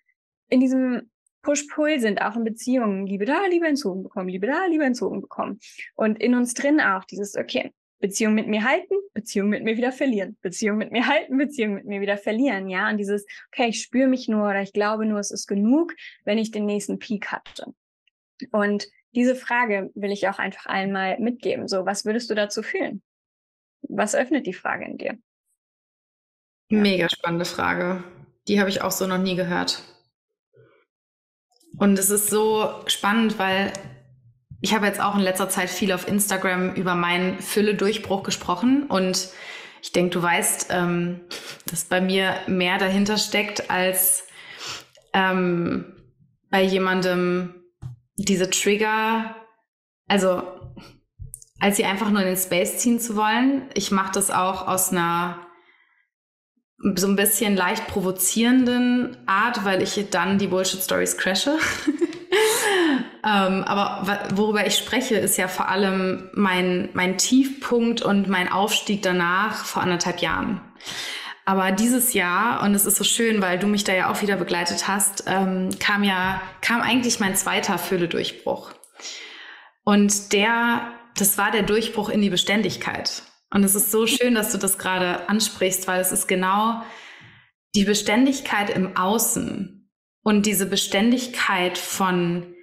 in diesem Push-Pull sind, auch in Beziehungen, Liebe da, Liebe entzogen bekommen, Liebe da, Liebe entzogen bekommen. Und in uns drin auch dieses, okay, Beziehung mit mir halten, Beziehung mit mir wieder verlieren, Beziehung mit mir halten, Beziehung mit mir wieder verlieren, ja. Und dieses, okay, ich spüre mich nur oder ich glaube nur, es ist genug, wenn ich den nächsten Peak hatte. Und diese Frage will ich auch einfach einmal mitgeben. So, was würdest du dazu fühlen? Was öffnet die Frage in dir? Mega spannende Frage. Die habe ich auch so noch nie gehört. Und es ist so spannend, weil ich habe jetzt auch in letzter Zeit viel auf Instagram über meinen Fülle-Durchbruch gesprochen und ich denke, du weißt, ähm, dass bei mir mehr dahinter steckt als ähm, bei jemandem, diese Trigger, also als sie einfach nur in den Space ziehen zu wollen. Ich mache das auch aus einer so ein bisschen leicht provozierenden Art, weil ich dann die Bullshit-Stories crashe. ähm, aber worüber ich spreche, ist ja vor allem mein, mein Tiefpunkt und mein Aufstieg danach vor anderthalb Jahren. Aber dieses Jahr, und es ist so schön, weil du mich da ja auch wieder begleitet hast, ähm, kam ja, kam eigentlich mein zweiter Fülle-Durchbruch. Und der, das war der Durchbruch in die Beständigkeit. Und es ist so schön, dass du das gerade ansprichst, weil es ist genau die Beständigkeit im Außen und diese Beständigkeit von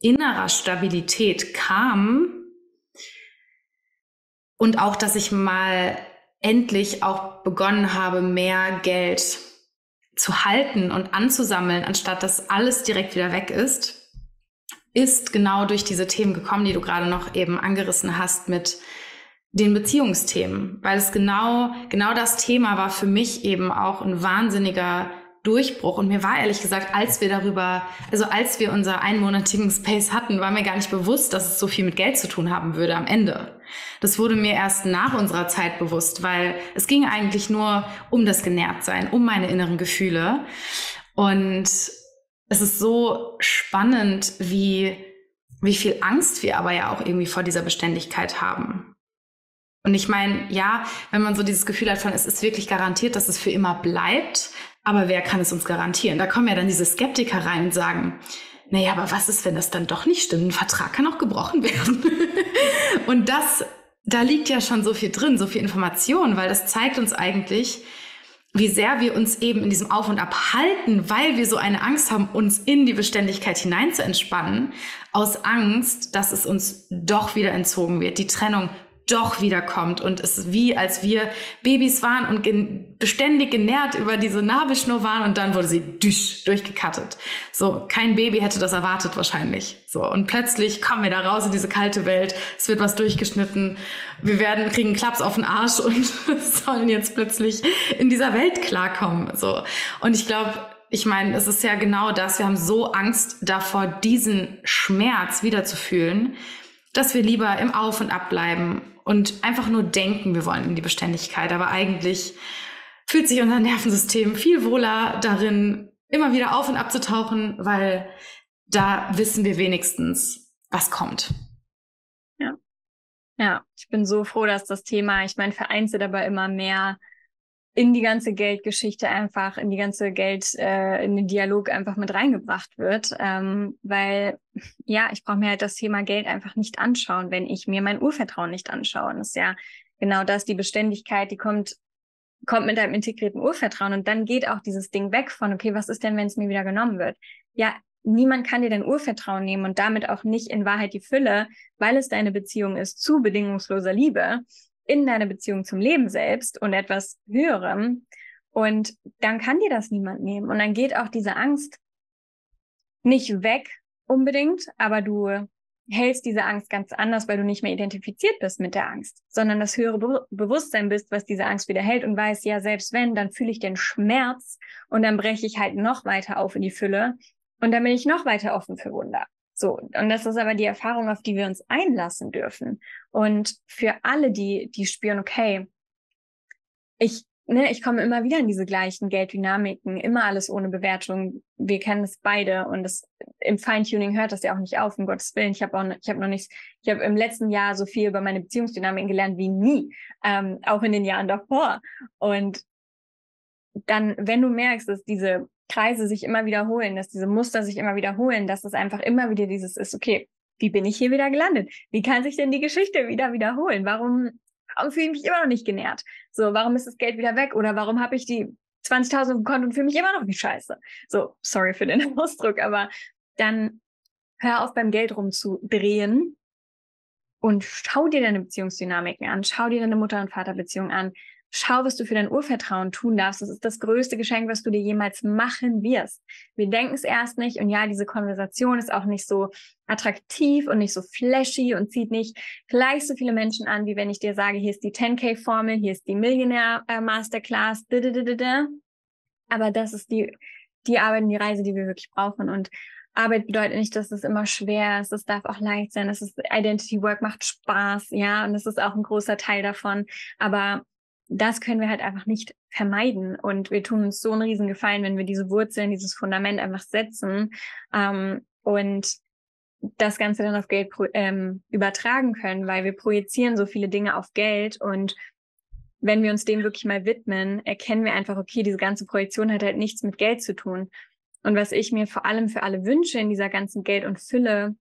innerer Stabilität kam und auch, dass ich mal endlich auch begonnen habe, mehr Geld zu halten und anzusammeln, anstatt dass alles direkt wieder weg ist, ist genau durch diese Themen gekommen, die du gerade noch eben angerissen hast mit den Beziehungsthemen, weil es genau, genau das Thema war für mich eben auch ein wahnsinniger Durchbruch. Und mir war ehrlich gesagt, als wir darüber, also als wir unser einmonatigen Space hatten, war mir gar nicht bewusst, dass es so viel mit Geld zu tun haben würde am Ende. Das wurde mir erst nach unserer Zeit bewusst, weil es ging eigentlich nur um das Genährtsein, um meine inneren Gefühle. Und es ist so spannend, wie, wie viel Angst wir aber ja auch irgendwie vor dieser Beständigkeit haben. Und ich meine, ja, wenn man so dieses Gefühl hat von, es ist wirklich garantiert, dass es für immer bleibt, aber wer kann es uns garantieren? Da kommen ja dann diese Skeptiker rein und sagen, naja, aber was ist, wenn das dann doch nicht stimmt? Ein Vertrag kann auch gebrochen werden. und das, da liegt ja schon so viel drin, so viel Information, weil das zeigt uns eigentlich, wie sehr wir uns eben in diesem Auf und Ab halten, weil wir so eine Angst haben, uns in die Beständigkeit hinein zu entspannen, aus Angst, dass es uns doch wieder entzogen wird. Die Trennung doch wiederkommt und es ist wie, als wir Babys waren und gen beständig genährt über diese Nabelschnur waren und dann wurde sie düsch durchgekattet. So, kein Baby hätte das erwartet wahrscheinlich. So, und plötzlich kommen wir da raus in diese kalte Welt, es wird was durchgeschnitten, wir werden, kriegen Klaps auf den Arsch und sollen jetzt plötzlich in dieser Welt klarkommen. So. Und ich glaube, ich meine, es ist ja genau das, wir haben so Angst davor, diesen Schmerz wiederzufühlen, dass wir lieber im Auf und Ab bleiben und einfach nur denken, wir wollen in die Beständigkeit. Aber eigentlich fühlt sich unser Nervensystem viel wohler darin, immer wieder auf und ab zu tauchen, weil da wissen wir wenigstens, was kommt. Ja, ich bin so froh, dass das Thema, ich meine, vereinzelt aber immer mehr in die ganze Geldgeschichte einfach, in die ganze Geld, äh, in den Dialog einfach mit reingebracht wird. Ähm, weil, ja, ich brauche mir halt das Thema Geld einfach nicht anschauen, wenn ich mir mein Urvertrauen nicht anschaue. Und das ist ja genau das, die Beständigkeit, die kommt, kommt mit einem integrierten Urvertrauen. Und dann geht auch dieses Ding weg von, okay, was ist denn, wenn es mir wieder genommen wird? Ja, niemand kann dir dein Urvertrauen nehmen und damit auch nicht in Wahrheit die Fülle, weil es deine Beziehung ist zu bedingungsloser Liebe in deiner Beziehung zum Leben selbst und etwas Höherem. Und dann kann dir das niemand nehmen. Und dann geht auch diese Angst nicht weg unbedingt, aber du hältst diese Angst ganz anders, weil du nicht mehr identifiziert bist mit der Angst, sondern das höhere Be Bewusstsein bist, was diese Angst wieder hält und weißt, ja, selbst wenn, dann fühle ich den Schmerz und dann breche ich halt noch weiter auf in die Fülle und dann bin ich noch weiter offen für Wunder. So, und das ist aber die Erfahrung, auf die wir uns einlassen dürfen. Und für alle, die, die spüren, okay, ich, ne, ich komme immer wieder in diese gleichen Gelddynamiken, immer alles ohne Bewertung. Wir kennen es beide und das, im Feintuning hört das ja auch nicht auf, um Gottes Willen. Ich habe auch, ich habe noch nichts, ich habe im letzten Jahr so viel über meine Beziehungsdynamiken gelernt wie nie, ähm, auch in den Jahren davor. Und dann, wenn du merkst, dass diese Kreise sich immer wiederholen, dass diese Muster sich immer wiederholen, dass es einfach immer wieder dieses ist, okay, wie bin ich hier wieder gelandet? Wie kann sich denn die Geschichte wieder wiederholen? Warum, warum fühle ich mich immer noch nicht genährt? So, warum ist das Geld wieder weg? Oder warum habe ich die 20.000 im Konto und fühle mich immer noch nicht scheiße? So, sorry für den Ausdruck, aber dann hör auf beim Geld rumzudrehen und schau dir deine Beziehungsdynamiken an, schau dir deine Mutter- und Vaterbeziehung an, Schau, was du für dein Urvertrauen tun darfst. Das ist das größte Geschenk, was du dir jemals machen wirst. Wir denken es erst nicht und ja, diese Konversation ist auch nicht so attraktiv und nicht so flashy und zieht nicht gleich so viele Menschen an, wie wenn ich dir sage, hier ist die 10K-Formel, hier ist die Millionär-Masterclass, aber das ist die, die Arbeit und die Reise, die wir wirklich brauchen und Arbeit bedeutet nicht, dass es immer schwer ist. Es darf auch leicht sein. Es ist Identity Work macht Spaß, ja, und das ist auch ein großer Teil davon. Aber das können wir halt einfach nicht vermeiden. Und wir tun uns so einen riesen Gefallen, wenn wir diese Wurzeln, dieses Fundament einfach setzen ähm, und das Ganze dann auf Geld ähm, übertragen können, weil wir projizieren so viele Dinge auf Geld und wenn wir uns dem wirklich mal widmen, erkennen wir einfach, okay, diese ganze Projektion hat halt nichts mit Geld zu tun. Und was ich mir vor allem für alle wünsche in dieser ganzen Geld- und Fülle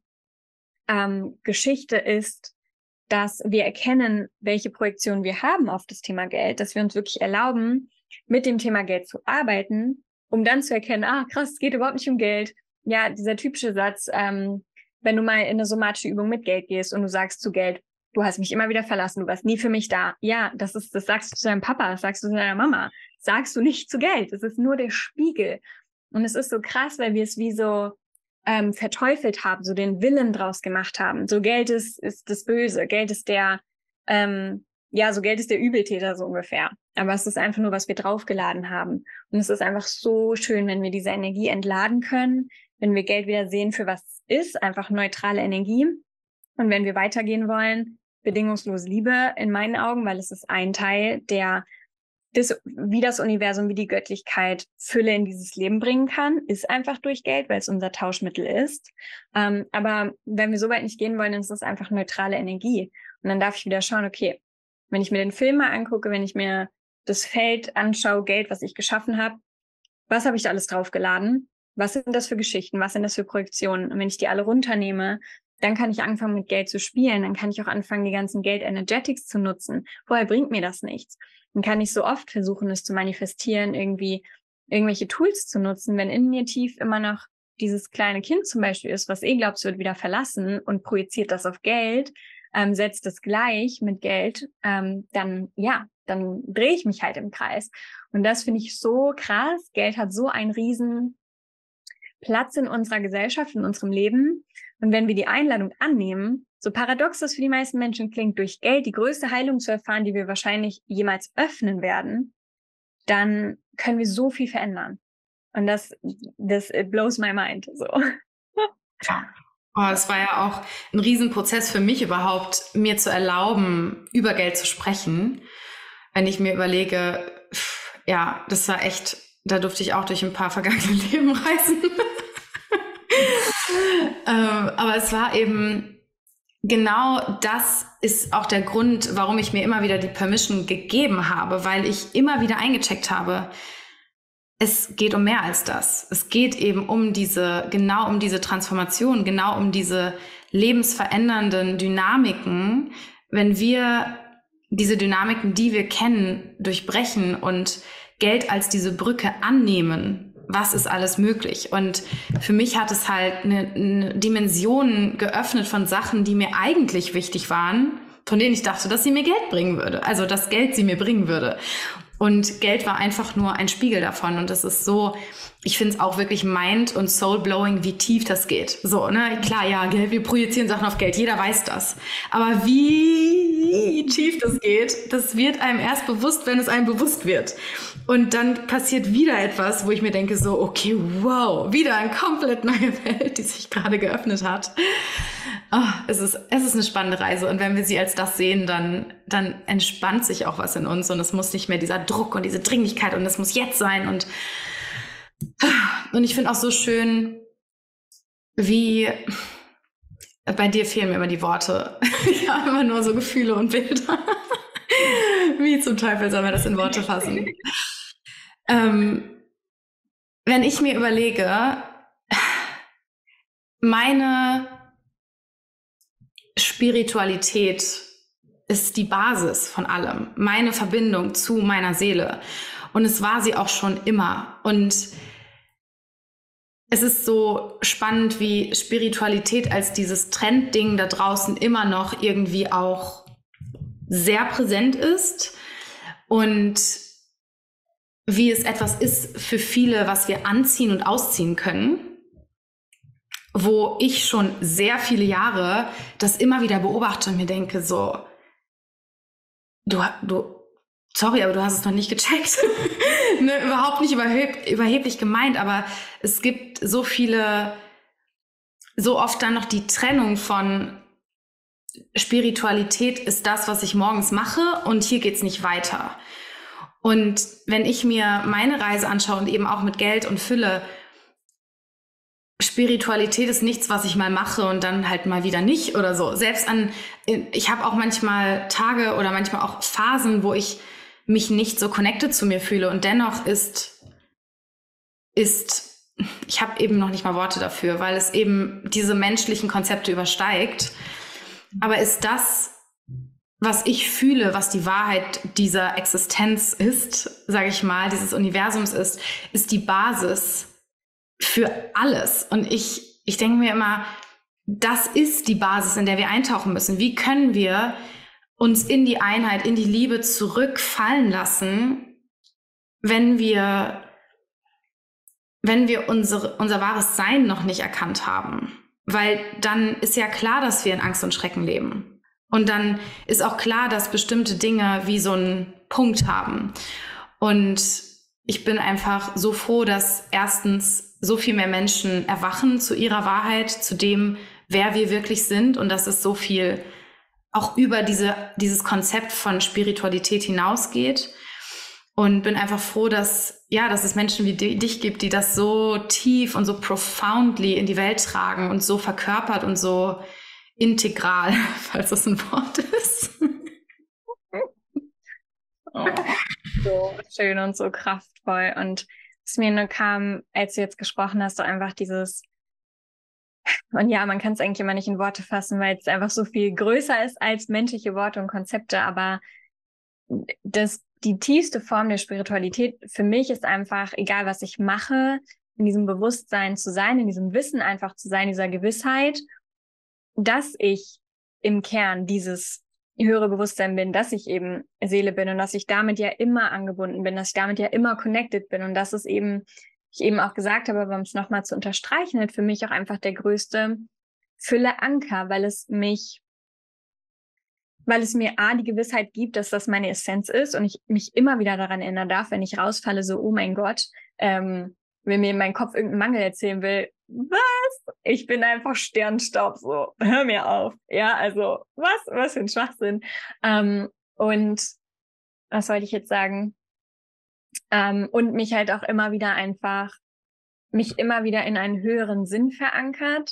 ähm, ist, dass wir erkennen, welche Projektion wir haben auf das Thema Geld, dass wir uns wirklich erlauben, mit dem Thema Geld zu arbeiten, um dann zu erkennen, ah, krass, es geht überhaupt nicht um Geld. Ja, dieser typische Satz, ähm, wenn du mal in eine somatische Übung mit Geld gehst und du sagst zu Geld, du hast mich immer wieder verlassen, du warst nie für mich da. Ja, das ist, das sagst du zu deinem Papa, das sagst du zu deiner Mama, sagst du nicht zu Geld. Es ist nur der Spiegel. Und es ist so krass, weil wir es wie so ähm, verteufelt haben, so den Willen draus gemacht haben. So Geld ist, ist das Böse, Geld ist der, ähm, ja, so Geld ist der Übeltäter so ungefähr. Aber es ist einfach nur, was wir draufgeladen haben. Und es ist einfach so schön, wenn wir diese Energie entladen können, wenn wir Geld wieder sehen, für was es ist, einfach neutrale Energie. Und wenn wir weitergehen wollen, bedingungslose Liebe in meinen Augen, weil es ist ein Teil, der das, wie das Universum, wie die Göttlichkeit Fülle in dieses Leben bringen kann, ist einfach durch Geld, weil es unser Tauschmittel ist. Ähm, aber wenn wir so weit nicht gehen wollen, ist es einfach neutrale Energie. Und dann darf ich wieder schauen, okay, wenn ich mir den Film mal angucke, wenn ich mir das Feld anschaue, Geld, was ich geschaffen habe, was habe ich da alles draufgeladen? Was sind das für Geschichten? Was sind das für Projektionen? Und wenn ich die alle runternehme, dann kann ich anfangen, mit Geld zu spielen. Dann kann ich auch anfangen, die ganzen Geld-Energetics zu nutzen. Vorher bringt mir das nichts. Dann kann ich so oft versuchen, es zu manifestieren, irgendwie irgendwelche Tools zu nutzen, wenn in mir tief immer noch dieses kleine Kind zum Beispiel ist, was eh glaubt, wird wieder verlassen und projiziert das auf Geld, ähm, setzt es gleich mit Geld, ähm, dann ja, dann drehe ich mich halt im Kreis. Und das finde ich so krass. Geld hat so einen riesen Platz in unserer Gesellschaft, in unserem Leben. Und wenn wir die Einladung annehmen, so paradox das für die meisten Menschen klingt, durch Geld die größte Heilung zu erfahren, die wir wahrscheinlich jemals öffnen werden, dann können wir so viel verändern. Und das, das blows my mind. So. Oh, es war ja auch ein Riesenprozess für mich überhaupt, mir zu erlauben, über Geld zu sprechen. Wenn ich mir überlege, ja, das war echt, da durfte ich auch durch ein paar vergangene Leben reisen. Ähm, aber es war eben genau das ist auch der Grund, warum ich mir immer wieder die Permission gegeben habe, weil ich immer wieder eingecheckt habe, es geht um mehr als das. Es geht eben um diese, genau um diese Transformation, genau um diese lebensverändernden Dynamiken, wenn wir diese Dynamiken, die wir kennen, durchbrechen und Geld als diese Brücke annehmen, was ist alles möglich? Und für mich hat es halt eine, eine Dimension geöffnet von Sachen, die mir eigentlich wichtig waren, von denen ich dachte, dass sie mir Geld bringen würde. Also, dass Geld sie mir bringen würde. Und Geld war einfach nur ein Spiegel davon. Und es ist so, ich finde es auch wirklich mind- und soul-blowing, wie tief das geht. So, ne? Klar, ja, Geld, wir projizieren Sachen auf Geld. Jeder weiß das. Aber wie tief das geht, das wird einem erst bewusst, wenn es einem bewusst wird. Und dann passiert wieder etwas, wo ich mir denke so, okay, wow, wieder eine komplett neue Welt, die sich gerade geöffnet hat. Oh, es, ist, es ist eine spannende Reise. Und wenn wir sie als das sehen, dann, dann entspannt sich auch was in uns und es muss nicht mehr dieser Druck und diese Dringlichkeit und es muss jetzt sein. Und, und ich finde auch so schön, wie bei dir fehlen mir immer die Worte. Ich habe immer nur so Gefühle und Bilder. Wie zum Teufel soll man das in Worte fassen? Ähm, wenn ich mir überlege, meine Spiritualität ist die Basis von allem, meine Verbindung zu meiner Seele. Und es war sie auch schon immer. Und es ist so spannend, wie Spiritualität als dieses Trendding da draußen immer noch irgendwie auch sehr präsent ist und wie es etwas ist für viele, was wir anziehen und ausziehen können, wo ich schon sehr viele Jahre das immer wieder beobachte und mir denke, so, du, du, sorry, aber du hast es noch nicht gecheckt. ne, überhaupt nicht überheb, überheblich gemeint, aber es gibt so viele, so oft dann noch die Trennung von Spiritualität ist das, was ich morgens mache und hier geht's nicht weiter. Und wenn ich mir meine Reise anschaue und eben auch mit Geld und Fülle, Spiritualität ist nichts, was ich mal mache und dann halt mal wieder nicht oder so. Selbst an, ich habe auch manchmal Tage oder manchmal auch Phasen, wo ich mich nicht so connected zu mir fühle und dennoch ist, ist, ich habe eben noch nicht mal Worte dafür, weil es eben diese menschlichen Konzepte übersteigt. Aber ist das was ich fühle, was die Wahrheit dieser Existenz ist, sage ich mal, dieses Universums ist, ist die Basis für alles. Und ich, ich denke mir immer, das ist die Basis, in der wir eintauchen müssen. Wie können wir uns in die Einheit, in die Liebe zurückfallen lassen, wenn wir, wenn wir unsere, unser wahres Sein noch nicht erkannt haben? Weil dann ist ja klar, dass wir in Angst und Schrecken leben. Und dann ist auch klar, dass bestimmte Dinge wie so einen Punkt haben. Und ich bin einfach so froh, dass erstens so viel mehr Menschen erwachen zu ihrer Wahrheit, zu dem, wer wir wirklich sind und dass es so viel auch über diese, dieses Konzept von Spiritualität hinausgeht. Und bin einfach froh, dass, ja, dass es Menschen wie dich gibt, die das so tief und so profoundly in die Welt tragen und so verkörpert und so integral, falls das ein Wort ist. Oh, so schön und so kraftvoll. Und was mir nur kam, als du jetzt gesprochen hast, so einfach dieses, und ja, man kann es eigentlich immer nicht in Worte fassen, weil es einfach so viel größer ist als menschliche Worte und Konzepte, aber das, die tiefste Form der Spiritualität für mich ist einfach, egal was ich mache, in diesem Bewusstsein zu sein, in diesem Wissen einfach zu sein, dieser Gewissheit dass ich im Kern dieses höhere Bewusstsein bin, dass ich eben Seele bin und dass ich damit ja immer angebunden bin, dass ich damit ja immer connected bin. Und dass es eben, ich eben auch gesagt habe, um es nochmal zu unterstreichen, hat für mich auch einfach der größte Fülle Anker, weil es mich, weil es mir A, die Gewissheit gibt, dass das meine Essenz ist und ich mich immer wieder daran erinnern darf, wenn ich rausfalle, so, oh mein Gott, ähm, wenn mir mein Kopf irgendeinen Mangel erzählen will, was? Ich bin einfach Sternstaub, so, hör mir auf. Ja, also, was, was für ein Schwachsinn. Ähm, und was wollte ich jetzt sagen? Ähm, und mich halt auch immer wieder einfach, mich immer wieder in einen höheren Sinn verankert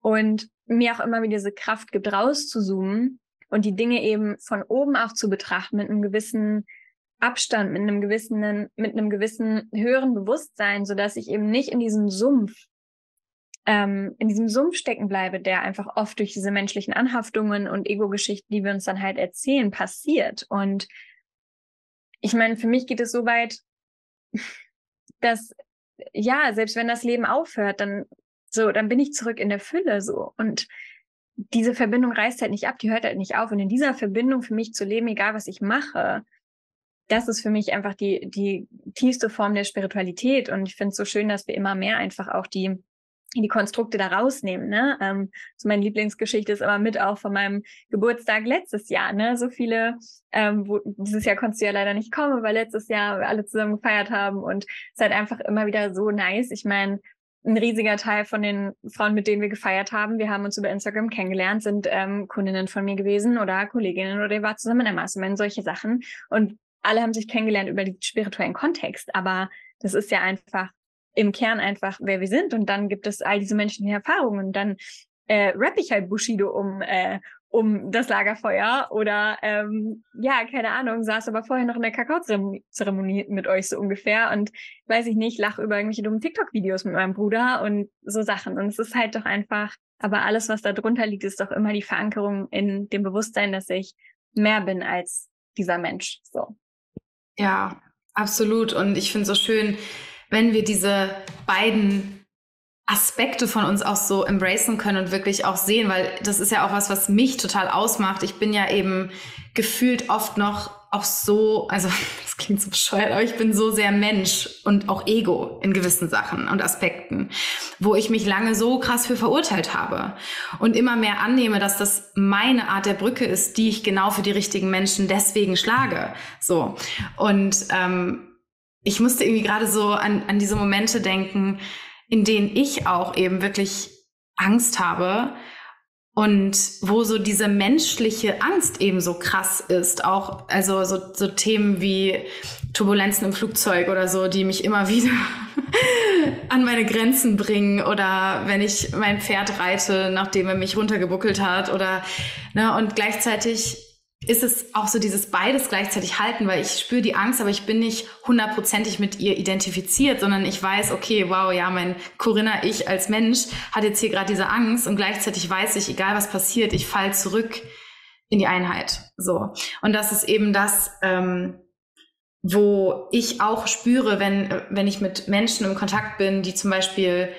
und mir auch immer wieder diese Kraft gibt, rauszuzoomen und die Dinge eben von oben auch zu betrachten mit einem gewissen Abstand, mit einem gewissen, mit einem gewissen höheren Bewusstsein, so dass ich eben nicht in diesem Sumpf, ähm, in diesem Sumpf stecken bleibe, der einfach oft durch diese menschlichen Anhaftungen und Ego-Geschichten, die wir uns dann halt erzählen, passiert. Und ich meine, für mich geht es so weit, dass ja, selbst wenn das Leben aufhört, dann so, dann bin ich zurück in der Fülle so und diese Verbindung reißt halt nicht ab, die hört halt nicht auf. Und in dieser Verbindung für mich zu leben, egal was ich mache, das ist für mich einfach die, die tiefste Form der Spiritualität. Und ich finde es so schön, dass wir immer mehr einfach auch die, die Konstrukte da rausnehmen. Ne? Ähm, so meine Lieblingsgeschichte ist aber mit auch von meinem Geburtstag letztes Jahr. Ne? So viele, ähm, wo, dieses Jahr konntest du ja leider nicht kommen, weil letztes Jahr wir alle zusammen gefeiert haben und es ist halt einfach immer wieder so nice. Ich meine, ein riesiger Teil von den Frauen, mit denen wir gefeiert haben, wir haben uns über Instagram kennengelernt, sind ähm, Kundinnen von mir gewesen oder Kolleginnen oder ihr war zusammen in der Mastermind, solche Sachen. Und alle haben sich kennengelernt über den spirituellen Kontext. Aber das ist ja einfach im Kern einfach, wer wir sind. Und dann gibt es all diese menschlichen Erfahrungen. Und dann äh, rappe ich halt Bushido um, äh, um das Lagerfeuer oder ähm, ja, keine Ahnung, saß aber vorher noch in der Kakaozeremonie mit euch so ungefähr und weiß ich nicht, lach über irgendwelche dummen TikTok-Videos mit meinem Bruder und so Sachen. Und es ist halt doch einfach, aber alles, was da drunter liegt, ist doch immer die Verankerung in dem Bewusstsein, dass ich mehr bin als dieser Mensch. So. Ja, absolut. Und ich finde es so schön, wenn wir diese beiden Aspekte von uns auch so embracen können und wirklich auch sehen, weil das ist ja auch was, was mich total ausmacht. Ich bin ja eben gefühlt oft noch auch so, also das klingt so bescheuert, aber ich bin so sehr Mensch und auch Ego in gewissen Sachen und Aspekten, wo ich mich lange so krass für verurteilt habe und immer mehr annehme, dass das meine Art der Brücke ist, die ich genau für die richtigen Menschen deswegen schlage. So und ähm, ich musste irgendwie gerade so an, an diese Momente denken, in denen ich auch eben wirklich Angst habe und wo so diese menschliche Angst eben so krass ist. Auch, also so, so Themen wie Turbulenzen im Flugzeug oder so, die mich immer wieder an meine Grenzen bringen oder wenn ich mein Pferd reite, nachdem er mich runtergebuckelt hat oder, ne, und gleichzeitig ist es auch so dieses beides gleichzeitig halten, weil ich spüre die Angst, aber ich bin nicht hundertprozentig mit ihr identifiziert, sondern ich weiß, okay, wow, ja, mein Corinna, ich als Mensch hat jetzt hier gerade diese Angst und gleichzeitig weiß ich, egal was passiert, ich fall zurück in die Einheit. So. Und das ist eben das, ähm, wo ich auch spüre, wenn, wenn ich mit Menschen im Kontakt bin, die zum Beispiel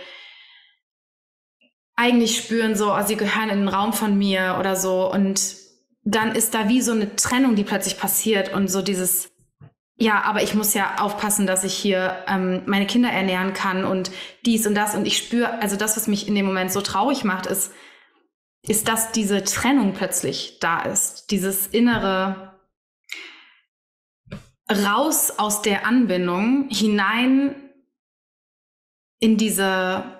eigentlich spüren, so, oh, sie gehören in den Raum von mir oder so und dann ist da wie so eine Trennung, die plötzlich passiert und so dieses, ja, aber ich muss ja aufpassen, dass ich hier ähm, meine Kinder ernähren kann und dies und das. Und ich spüre, also das, was mich in dem Moment so traurig macht, ist, ist, dass diese Trennung plötzlich da ist. Dieses innere raus aus der Anbindung hinein in diese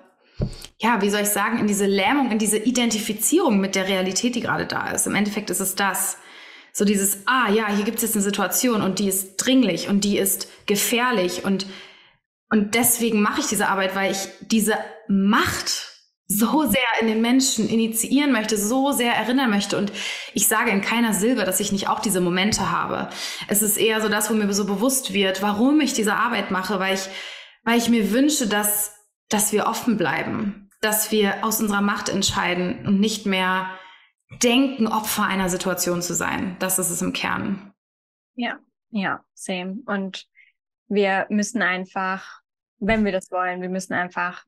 ja, wie soll ich sagen, in diese Lähmung, in diese Identifizierung mit der Realität, die gerade da ist. Im Endeffekt ist es das. So dieses, ah ja, hier gibt es jetzt eine Situation und die ist dringlich und die ist gefährlich und, und deswegen mache ich diese Arbeit, weil ich diese Macht so sehr in den Menschen initiieren möchte, so sehr erinnern möchte. Und ich sage in keiner Silbe, dass ich nicht auch diese Momente habe. Es ist eher so das, wo mir so bewusst wird, warum ich diese Arbeit mache, weil ich, weil ich mir wünsche, dass, dass wir offen bleiben dass wir aus unserer Macht entscheiden und nicht mehr denken, Opfer einer Situation zu sein. Das ist es im Kern. Ja, ja, same. Und wir müssen einfach, wenn wir das wollen, wir müssen einfach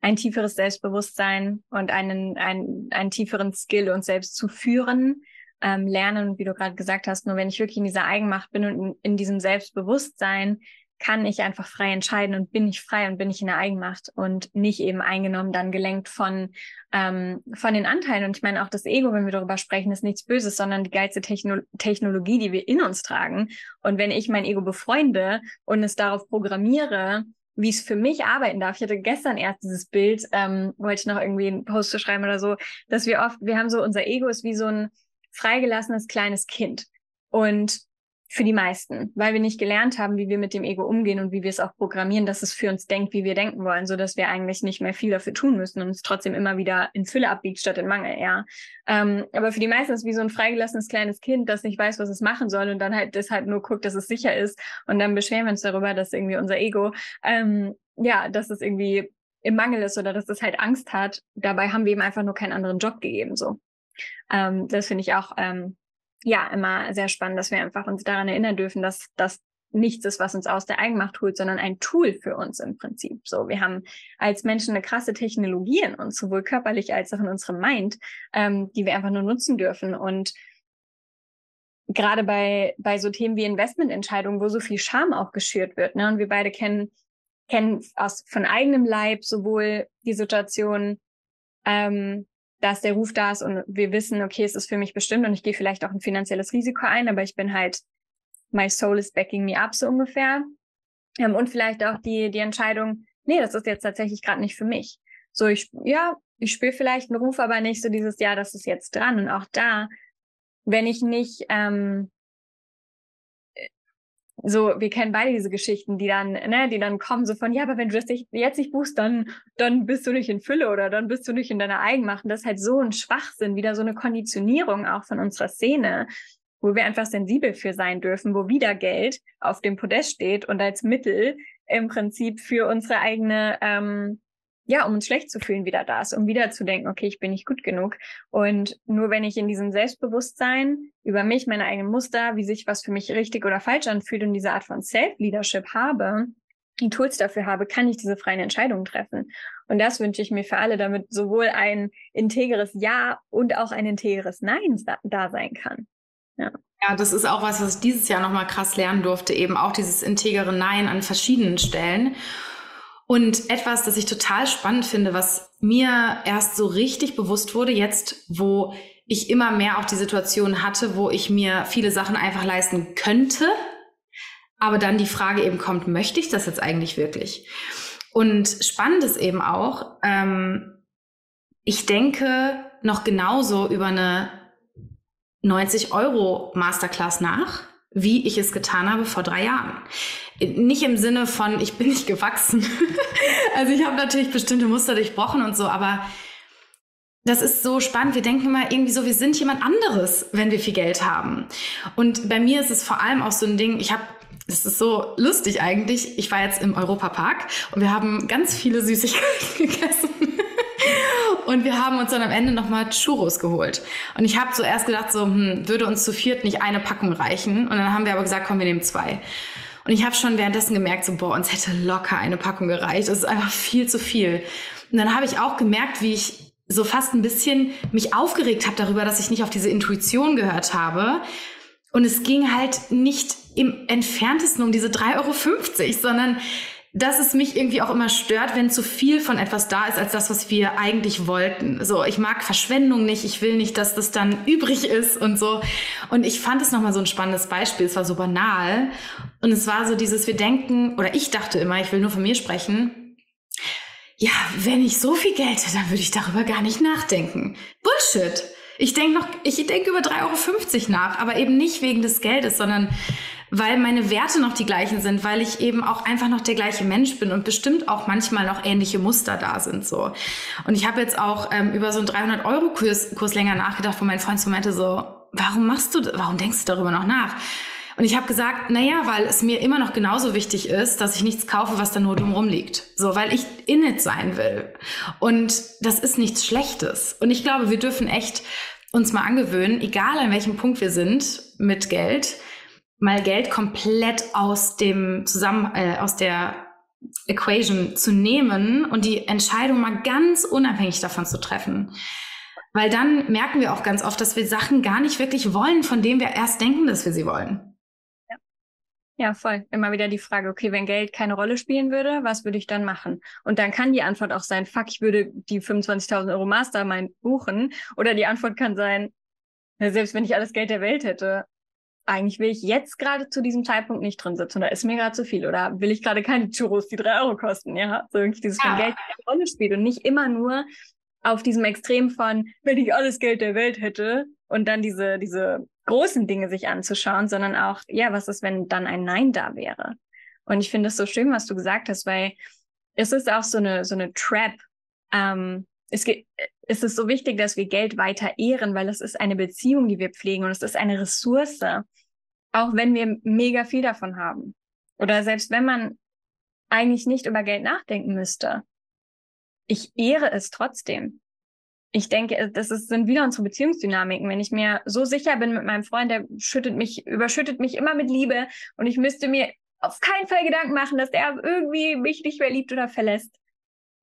ein tieferes Selbstbewusstsein und einen, einen, einen tieferen Skill, uns selbst zu führen, ähm, lernen. wie du gerade gesagt hast, nur wenn ich wirklich in dieser Eigenmacht bin und in, in diesem Selbstbewusstsein, kann ich einfach frei entscheiden und bin ich frei und bin ich in der Eigenmacht und nicht eben eingenommen, dann gelenkt von, ähm, von den Anteilen. Und ich meine, auch das Ego, wenn wir darüber sprechen, ist nichts Böses, sondern die geilste Techno Technologie, die wir in uns tragen. Und wenn ich mein Ego befreunde und es darauf programmiere, wie es für mich arbeiten darf. Ich hatte gestern erst dieses Bild, ähm, wollte ich noch irgendwie einen Post zu schreiben oder so, dass wir oft, wir haben so, unser Ego ist wie so ein freigelassenes kleines Kind. Und Für die meisten, weil wir nicht gelernt haben, wie wir mit dem Ego umgehen und wie wir es auch programmieren, dass es für uns denkt, wie wir denken wollen, so dass wir eigentlich nicht mehr viel dafür tun müssen und es trotzdem immer wieder in Fülle abbiegt statt in Mangel, ja. Ähm, aber für die meisten ist es wie so ein freigelassenes kleines Kind, das nicht weiß, was es machen soll und dann halt deshalb nur guckt, dass es sicher ist und dann beschweren wir uns darüber, dass irgendwie unser Ego, ähm, ja, dass es irgendwie im Mangel ist oder dass es halt Angst hat. Dabei haben wir ihm einfach nur keinen anderen Job gegeben, so. Ähm, das finde ich auch ähm, ja immer sehr spannend, dass wir einfach uns daran erinnern dürfen, dass das nichts ist, was uns aus der Eigenmacht holt, sondern ein Tool für uns im Prinzip. So, wir haben als Menschen eine krasse Technologie in uns, sowohl körperlich als auch in unserem Mind, ähm, die wir einfach nur nutzen dürfen. Und gerade bei, bei so Themen wie Investmententscheidungen, wo so viel Scham auch geschürt wird, ne, und wir beide kennen, kennen aus, von eigenem Leib sowohl die Situation, ähm, dass der Ruf da ist und wir wissen, okay, es ist für mich bestimmt und ich gehe vielleicht auch ein finanzielles Risiko ein, aber ich bin halt, my soul is backing me up so ungefähr. Ähm, und vielleicht auch die, die Entscheidung, nee, das ist jetzt tatsächlich gerade nicht für mich. So, ich, ja, ich spüre vielleicht einen Ruf, aber nicht so dieses, ja, das ist jetzt dran. Und auch da, wenn ich nicht ähm, so, wir kennen beide diese Geschichten, die dann, ne, die dann kommen, so von, ja, aber wenn du das jetzt nicht buchst, dann, dann bist du nicht in Fülle oder dann bist du nicht in deiner Eigenmacht. Und das ist halt so ein Schwachsinn, wieder so eine Konditionierung auch von unserer Szene, wo wir einfach sensibel für sein dürfen, wo wieder Geld auf dem Podest steht und als Mittel im Prinzip für unsere eigene ähm, ja, um uns schlecht zu fühlen, wieder da ist, um wieder zu denken, okay, ich bin nicht gut genug. Und nur wenn ich in diesem Selbstbewusstsein über mich, meine eigenen Muster, wie sich was für mich richtig oder falsch anfühlt und diese Art von Self-Leadership habe, die Tools dafür habe, kann ich diese freien Entscheidungen treffen. Und das wünsche ich mir für alle, damit sowohl ein integres Ja und auch ein integres Nein da, da sein kann. Ja. Ja, das ist auch was, was ich dieses Jahr nochmal krass lernen durfte, eben auch dieses integere Nein an verschiedenen Stellen. Und etwas, das ich total spannend finde, was mir erst so richtig bewusst wurde, jetzt, wo ich immer mehr auch die Situation hatte, wo ich mir viele Sachen einfach leisten könnte, aber dann die Frage eben kommt, möchte ich das jetzt eigentlich wirklich? Und spannend ist eben auch, ähm, ich denke noch genauso über eine 90 Euro Masterclass nach, wie ich es getan habe vor drei Jahren. Nicht im Sinne von, ich bin nicht gewachsen. also ich habe natürlich bestimmte Muster durchbrochen und so, aber das ist so spannend. Wir denken immer irgendwie so, wir sind jemand anderes, wenn wir viel Geld haben. Und bei mir ist es vor allem auch so ein Ding, ich habe das ist so lustig eigentlich. Ich war jetzt im Europapark und wir haben ganz viele Süßigkeiten gegessen. Und wir haben uns dann am Ende nochmal Churros geholt. Und ich habe zuerst gedacht, so, hm, würde uns zu viert nicht eine Packung reichen. Und dann haben wir aber gesagt, komm, wir nehmen zwei. Und ich habe schon währenddessen gemerkt, so, boah, uns hätte locker eine Packung gereicht. Das ist einfach viel zu viel. Und dann habe ich auch gemerkt, wie ich so fast ein bisschen mich aufgeregt habe darüber, dass ich nicht auf diese Intuition gehört habe. Und es ging halt nicht im entferntesten um diese 3,50 Euro, sondern dass es mich irgendwie auch immer stört, wenn zu viel von etwas da ist, als das, was wir eigentlich wollten. So, ich mag Verschwendung nicht, ich will nicht, dass das dann übrig ist und so. Und ich fand es nochmal so ein spannendes Beispiel. Es war so banal. Und es war so dieses, wir denken, oder ich dachte immer, ich will nur von mir sprechen. Ja, wenn ich so viel Geld hätte, dann würde ich darüber gar nicht nachdenken. Bullshit. Ich denke noch, ich denke über 3,50 Euro nach, aber eben nicht wegen des Geldes, sondern weil meine Werte noch die gleichen sind, weil ich eben auch einfach noch der gleiche Mensch bin und bestimmt auch manchmal noch ähnliche Muster da sind so. Und ich habe jetzt auch ähm, über so einen 300 Euro Kurs, Kurs länger nachgedacht, wo mein Freund so meinte so, warum machst du, warum denkst du darüber noch nach? Und ich habe gesagt, naja, weil es mir immer noch genauso wichtig ist, dass ich nichts kaufe, was da nur dumm rumliegt. So, weil ich in it sein will. Und das ist nichts Schlechtes. Und ich glaube, wir dürfen echt uns mal angewöhnen, egal an welchem Punkt wir sind mit Geld, mal Geld komplett aus dem zusammen äh, aus der Equation zu nehmen und die Entscheidung mal ganz unabhängig davon zu treffen. Weil dann merken wir auch ganz oft, dass wir Sachen gar nicht wirklich wollen, von denen wir erst denken, dass wir sie wollen. Ja, voll. Immer wieder die Frage, okay, wenn Geld keine Rolle spielen würde, was würde ich dann machen? Und dann kann die Antwort auch sein, fuck, ich würde die 25.000 Euro Mastermind buchen. Oder die Antwort kann sein, selbst wenn ich alles Geld der Welt hätte, eigentlich will ich jetzt gerade zu diesem Zeitpunkt nicht drin sitzen oder ist mir gerade zu viel oder will ich gerade keine Churros, die drei Euro kosten, ja, so irgendwie dieses ja. Geld eine Rolle spielt und nicht immer nur auf diesem Extrem von, wenn ich alles Geld der Welt hätte und dann diese, diese großen Dinge sich anzuschauen, sondern auch, ja, was ist, wenn dann ein Nein da wäre? Und ich finde es so schön, was du gesagt hast, weil es ist auch so eine, so eine Trap. Ähm, es, geht, es ist so wichtig, dass wir Geld weiter ehren, weil es ist eine Beziehung, die wir pflegen und es ist eine Ressource, auch wenn wir mega viel davon haben. Oder selbst wenn man eigentlich nicht über Geld nachdenken müsste. Ich ehre es trotzdem ich denke, das ist, sind wieder unsere Beziehungsdynamiken. Wenn ich mir so sicher bin mit meinem Freund, der schüttet mich, überschüttet mich immer mit Liebe und ich müsste mir auf keinen Fall Gedanken machen, dass er irgendwie mich nicht mehr liebt oder verlässt.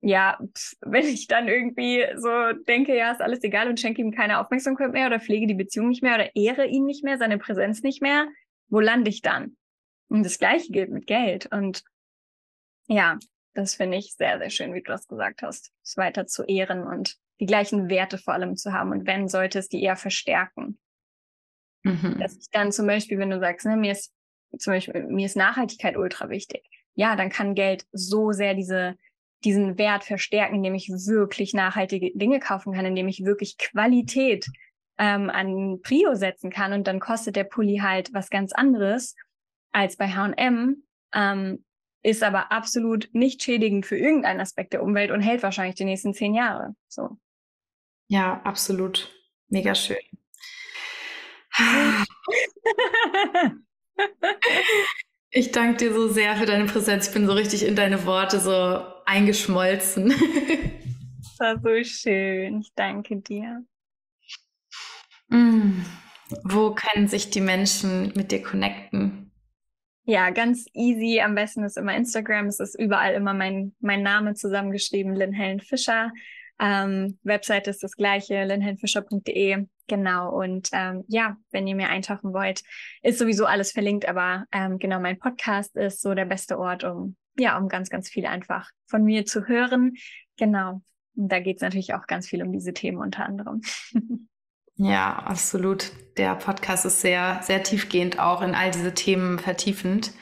Ja, wenn ich dann irgendwie so denke, ja, ist alles egal und schenke ihm keine Aufmerksamkeit mehr oder pflege die Beziehung nicht mehr oder ehre ihn nicht mehr, seine Präsenz nicht mehr, wo lande ich dann? Und das Gleiche gilt mit Geld. Und ja, das finde ich sehr, sehr schön, wie du das gesagt hast, es weiter zu ehren und die gleichen Werte vor allem zu haben. Und wenn, sollte es die eher verstärken. Mhm. Dass ich dann zum Beispiel, wenn du sagst, ne, mir ist zum Beispiel, mir ist Nachhaltigkeit ultra wichtig. Ja, dann kann Geld so sehr diese, diesen Wert verstärken, indem ich wirklich nachhaltige Dinge kaufen kann, indem ich wirklich Qualität ähm, an Prio setzen kann und dann kostet der Pulli halt was ganz anderes als bei H&M, ähm, ist aber absolut nicht schädigend für irgendeinen Aspekt der Umwelt und hält wahrscheinlich die nächsten zehn Jahre. So. Ja, absolut. Mega schön. Ich danke dir so sehr für deine Präsenz. Ich bin so richtig in deine Worte so eingeschmolzen. Das war so schön. Ich danke dir. Mm. Wo können sich die Menschen mit dir connecten? Ja, ganz easy. Am besten ist immer Instagram. Es ist überall immer mein, mein Name zusammengeschrieben, Lynn Helen Fischer. Ähm, Webseite ist das gleiche, linhellenfischer.de. Genau. Und ähm, ja, wenn ihr mir eintauchen wollt, ist sowieso alles verlinkt, aber ähm, genau, mein Podcast ist so der beste Ort, um ja, um ganz, ganz viel einfach von mir zu hören. Genau. Und da geht es natürlich auch ganz viel um diese Themen unter anderem. Ja, absolut. Der Podcast ist sehr, sehr tiefgehend auch in all diese Themen vertiefend.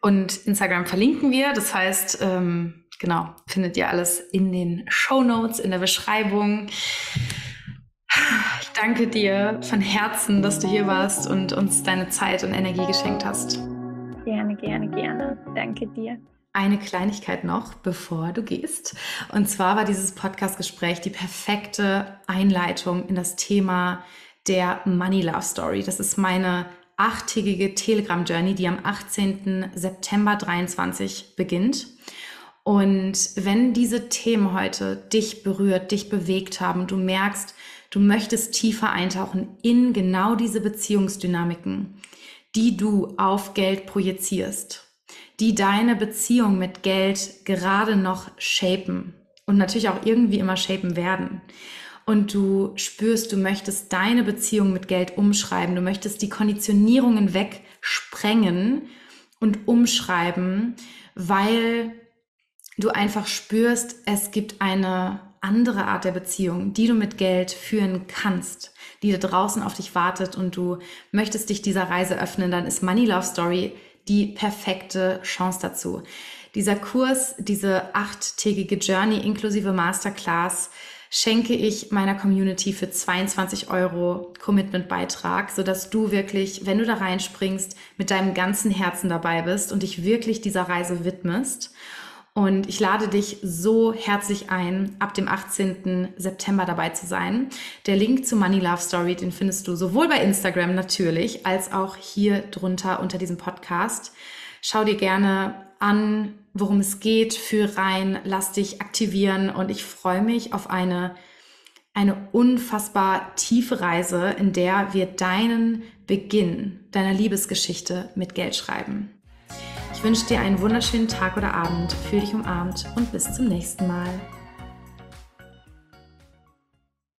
Und Instagram verlinken wir. Das heißt, ähm, genau, findet ihr alles in den Show Notes, in der Beschreibung. Ich danke dir von Herzen, dass du hier warst und uns deine Zeit und Energie geschenkt hast. Gerne, gerne, gerne. Danke dir. Eine Kleinigkeit noch, bevor du gehst. Und zwar war dieses Podcast-Gespräch die perfekte Einleitung in das Thema der Money Love Story. Das ist meine achttägige Telegram-Journey, die am 18. September 23 beginnt. Und wenn diese Themen heute dich berührt, dich bewegt haben, du merkst, du möchtest tiefer eintauchen in genau diese Beziehungsdynamiken, die du auf Geld projizierst, die deine Beziehung mit Geld gerade noch shapen und natürlich auch irgendwie immer shapen werden. Und du spürst, du möchtest deine Beziehung mit Geld umschreiben, du möchtest die Konditionierungen wegsprengen und umschreiben, weil du einfach spürst, es gibt eine andere Art der Beziehung, die du mit Geld führen kannst, die da draußen auf dich wartet und du möchtest dich dieser Reise öffnen, dann ist Money Love Story die perfekte Chance dazu. Dieser Kurs, diese achttägige Journey inklusive Masterclass, schenke ich meiner Community für 22 Euro Commitment-Beitrag, sodass du wirklich, wenn du da reinspringst, mit deinem ganzen Herzen dabei bist und dich wirklich dieser Reise widmest. Und ich lade dich so herzlich ein, ab dem 18. September dabei zu sein. Der Link zu Money Love Story, den findest du sowohl bei Instagram natürlich, als auch hier drunter unter diesem Podcast. Schau dir gerne an, worum es geht, für rein, lass dich aktivieren und ich freue mich auf eine, eine unfassbar tiefe Reise, in der wir deinen Beginn deiner Liebesgeschichte mit Geld schreiben. Ich wünsche dir einen wunderschönen Tag oder Abend, fühl dich umarmt und bis zum nächsten Mal.